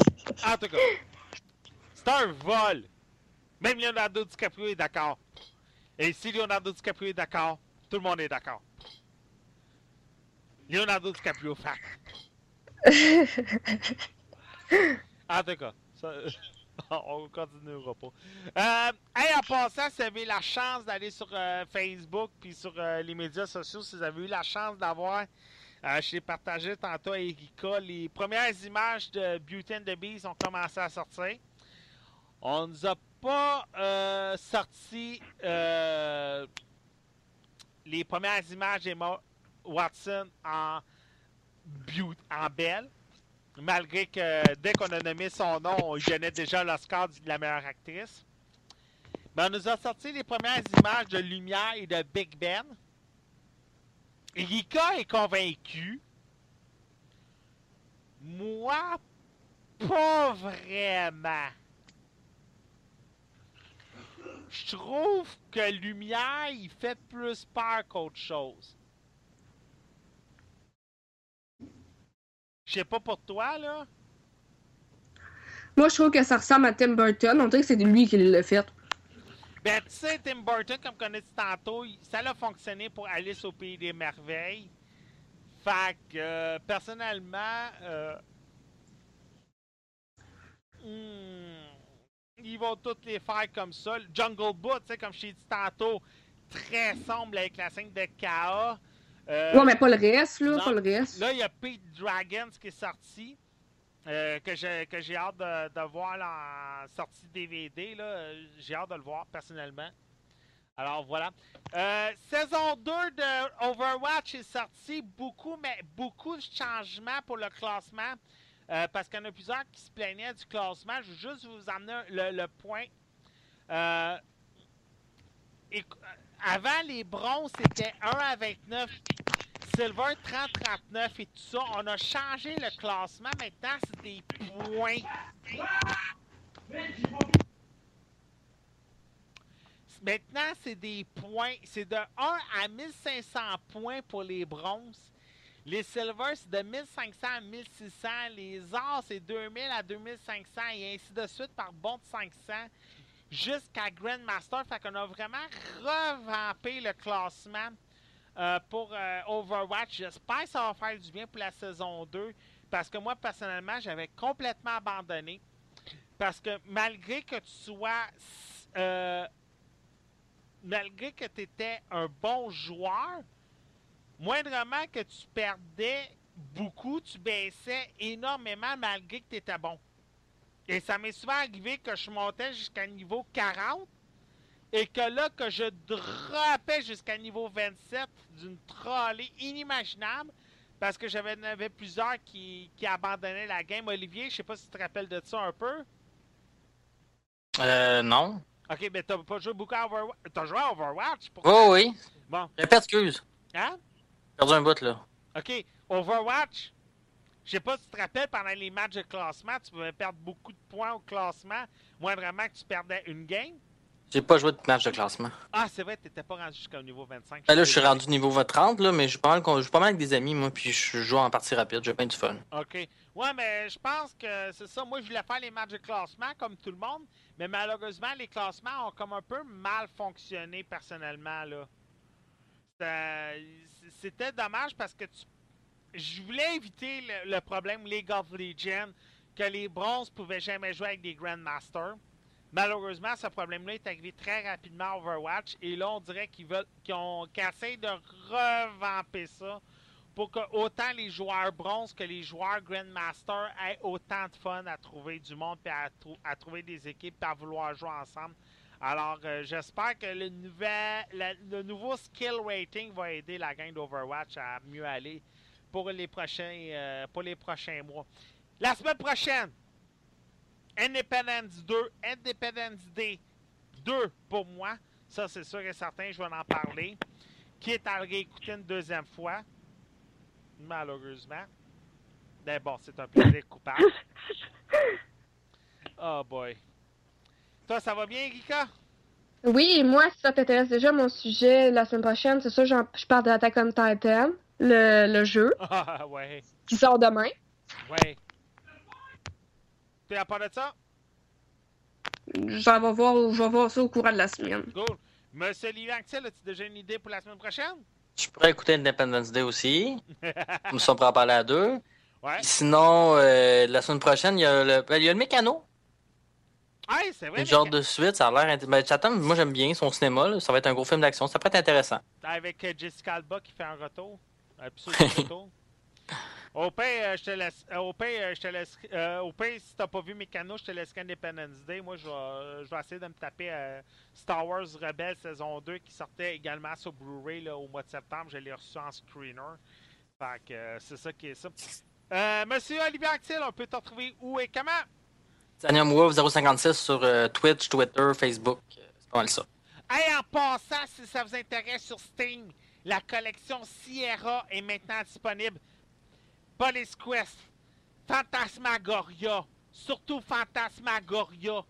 En tout cas, c'est un vol. Même Leonardo DiCaprio est d'accord. Et si Leonardo DiCaprio est d'accord, tout le monde est d'accord. Leonardo DiCaprio, fact. En tout cas, ça, on continuera pas. Euh, en passant, si vous avez la chance d'aller sur euh, Facebook puis sur euh, les médias sociaux, si vous avez eu la chance d'avoir, euh, je l'ai partagé tantôt à Erika, les premières images de Beauty and the Beast ont commencé à sortir. On nous a pas sorti les premières images d'Emma Watson en belle. Malgré que dès qu'on a nommé son nom, on donnait déjà l'Oscar de la meilleure actrice. Mais on nous a sorti les premières images de Lumière et de Big Ben. Erika est convaincue. Moi, pas vraiment. Je trouve que Lumière, il fait plus peur qu'autre chose. Je sais pas pour toi, là. Moi, je trouve que ça ressemble à Tim Burton. On dirait que c'est lui qui l'a fait. Ben, tu sais, Tim Burton, comme on a dit tantôt, ça a fonctionné pour Alice au Pays des Merveilles. Fait que, euh, personnellement, euh, hmm, ils vont toutes les faire comme ça. Le Jungle Book, tu sais, comme je t'ai dit tantôt, très sombre avec la scène de K.A. Euh, Ouais, mais pas le reste, là. non. Pas le reste. Là, il y a Pete Dragons qui est sorti. euh, que j'ai que hâte de, de voir en sortie DVD. là. J'ai hâte de le voir personnellement. Alors voilà. Euh, saison 2 de Overwatch est sortie. Beaucoup, mais beaucoup de changements pour le classement. euh, parce qu'il y en a plusieurs qui se plaignaient du classement. Je veux juste vous amener le, le point. Avant, les bronzes, c'était 1 à 29. Silver 30-39 et tout ça. On a changé le classement. Maintenant, c'est des points. Maintenant, c'est des points. C'est de 1 à 1500 points pour les bronzes. Les silver, c'est de 1500 à 1600. Les ors, c'est 2000 à 2500 et ainsi de suite par bon de 500 jusqu'à Grandmaster. Fait qu'on a vraiment revampé le classement euh, pour euh, Overwatch. J'espère que ça va faire du bien pour la saison 2. Parce que moi, personnellement, j'avais complètement abandonné. Parce que malgré que tu sois. euh, malgré que tu étais un bon joueur, moindrement que tu perdais beaucoup, tu baissais énormément malgré que tu étais bon. Et ça m'est souvent arrivé que je montais jusqu'à niveau 40 et que là, que je droppais jusqu'à niveau 27 d'une trollée inimaginable parce que j'avais plusieurs qui, qui abandonnaient la game. Olivier, je sais pas si tu te rappelles de ça un peu. Euh, non. Ok, mais t'as pas joué beaucoup à Overwatch. T'as joué à Overwatch pour Oh oui. Bon, Répète, excuse. hein? Perdu un bout, là. Ok, Overwatch. Je sais pas si tu te rappelles, pendant les matchs de classement, tu pouvais perdre beaucoup de points au classement, moindrement que tu perdais une game? J'ai pas joué de match de classement. Ah, c'est vrai, t'étais pas rendu jusqu'au niveau 25. Ben là, je suis rendu niveau 30, là, mais je joue pas mal, con- je joue pas mal avec des amis, moi, puis je joue en partie rapide. J'ai bien du fun. OK. Ouais, mais je pense que c'est ça. Moi, je voulais faire les matchs de classement comme tout le monde, Mais malheureusement, les classements ont comme un peu mal fonctionné personnellement. là. C'était- C'était dommage parce que tu- je voulais éviter le, problème League of Legends que les bronzes pouvaient jamais jouer avec des Grandmasters. Malheureusement, ce problème-là est arrivé très rapidement à Overwatch et là, on dirait qu'ils veulent qu'ils ont qu'ils essayent de revamper ça pour que autant les joueurs bronze que les joueurs Grandmaster aient autant de fun à trouver du monde et à, trou- à trouver des équipes et à vouloir jouer ensemble. Alors, euh, j'espère que le, nouvel, le nouveau skill rating va aider la gang d'Overwatch à mieux aller pour les prochains, euh, pour les prochains mois. La semaine prochaine, Independence 2, Independence Day 2 pour moi. Ça, c'est sûr et certain, je vais en parler. Qui est à le réécouter une deuxième fois? Malheureusement. Mais bon, c'est un plaisir coupable. Oh boy. Toi, ça va bien, Rika? Oui, moi, si ça t'intéresse déjà, mon sujet la semaine prochaine, c'est sûr, je parle de Attack on Titan, le, le jeu, Ah, ouais. qui sort demain. Ouais. Puis à part de ça, J'en vais voir, je vais voir ça au courant de la semaine. cool. Monsieur Anctil, as-tu déjà une idée pour la semaine prochaine? Je pourrais écouter Independence Day aussi. Comme ça, on pourra en parler à deux. Ouais. Sinon, euh, la semaine prochaine, il y a le, il y a le mécano. Ah, c'est vrai. Une genre de suite, ça a l'air. int- Ben, Chatham, moi j'aime bien son cinéma. là. Ça va être un gros film d'action. Ça pourrait être intéressant. Avec euh, Jessica Alba qui fait un retour. Retour. Au pire, euh, je te laisse. euh, au pire, euh, je te laisse. euh, au pire, si t'as pas vu Mécano, je te laisse Independence Day. Moi, je vais, je vais essayer de me taper euh, Star Wars Rebelle saison 2 qui sortait également sur Blu-ray au mois de septembre. Je l'ai reçu en screener. Fait que euh, c'est ça qui est ça. Monsieur Olivier Axel, on peut te retrouver où et comment? Tanium Wolf 056 sur Twitch, Twitter, Facebook. C'est pas mal ça. Hey, en passant, si ça vous intéresse sur Steam, la collection Sierra est maintenant disponible. Police Quest, Fantasmagoria, surtout Fantasmagoria.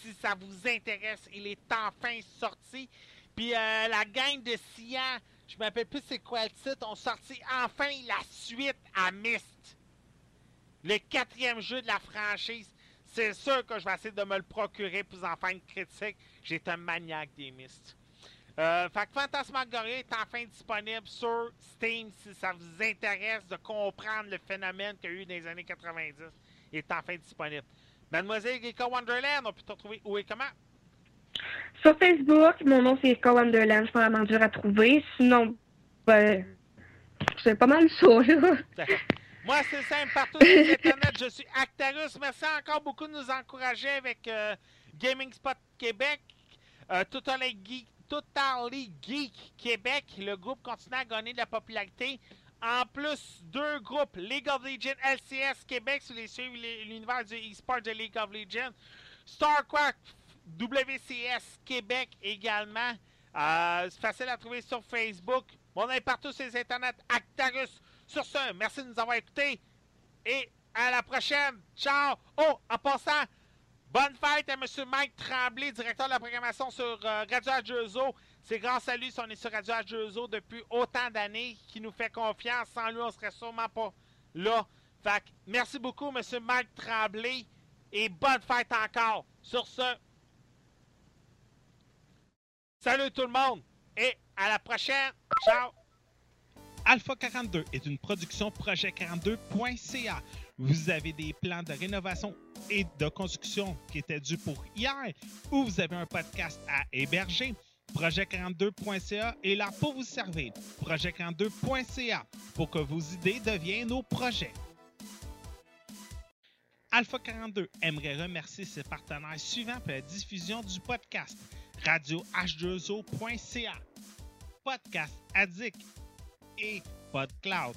Si ça vous intéresse, il est enfin sorti. Puis euh, la gang de Sian, je me rappelle plus c'est quoi le titre, ont sorti enfin la suite à Myst. Le quatrième jeu de la franchise. C'est sûr que je vais essayer de me le procurer pour en faire une critique. J'étais un maniaque des Myst. Euh, fait que Phantasmagoria est enfin disponible sur Steam si ça vous intéresse de comprendre le phénomène qu'il y a eu dans les années 90. Il est enfin disponible. Mademoiselle Rika Wonderland, on peut te retrouver où et comment? Sur Facebook, mon nom c'est Erika Wonderland, c'est pas vraiment dur à trouver. Sinon, ben, c'est pas mal ça, là. Moi, c'est simple, partout sur Internet, je suis Actarus. Merci encore beaucoup de nous encourager avec euh, Gaming Spot Québec, euh, Totally, Geek, Totally Geek Québec. Le groupe continue à gagner de la popularité. En plus, deux groupes, League of Legends LCS Québec, si vous les suivez l'univers du e-sport de League of Legends. StarCraft WCS Québec également. Euh, c'est facile à trouver sur Facebook. On est partout sur les internets. Actarus. Sur ce, merci de nous avoir écoutés. Et à la prochaine. Ciao. Oh, en passant, bonne fête à M. Mike Tremblay, directeur de la programmation sur euh, Radio H2O. C'est grâce à lui si on est sur Radio H2O depuis autant d'années qui nous fait confiance. Sans lui, on serait sûrement pas là. Fait merci beaucoup, M. Mike Tremblay. Et bonne fête encore. Sur ce, salut tout le monde. Et à la prochaine. Ciao. Alpha 42 est une production projet42.ca. Vous avez des plans de rénovation et de construction qui étaient dus pour hier ou vous avez un podcast à héberger. Projet42.ca est là pour vous servir. Projet42.ca pour que vos idées deviennent nos projets. Alpha 42 aimerait remercier ses partenaires suivants pour la diffusion du podcast. Radio H2O.ca, Podcast Addict et PodCloud.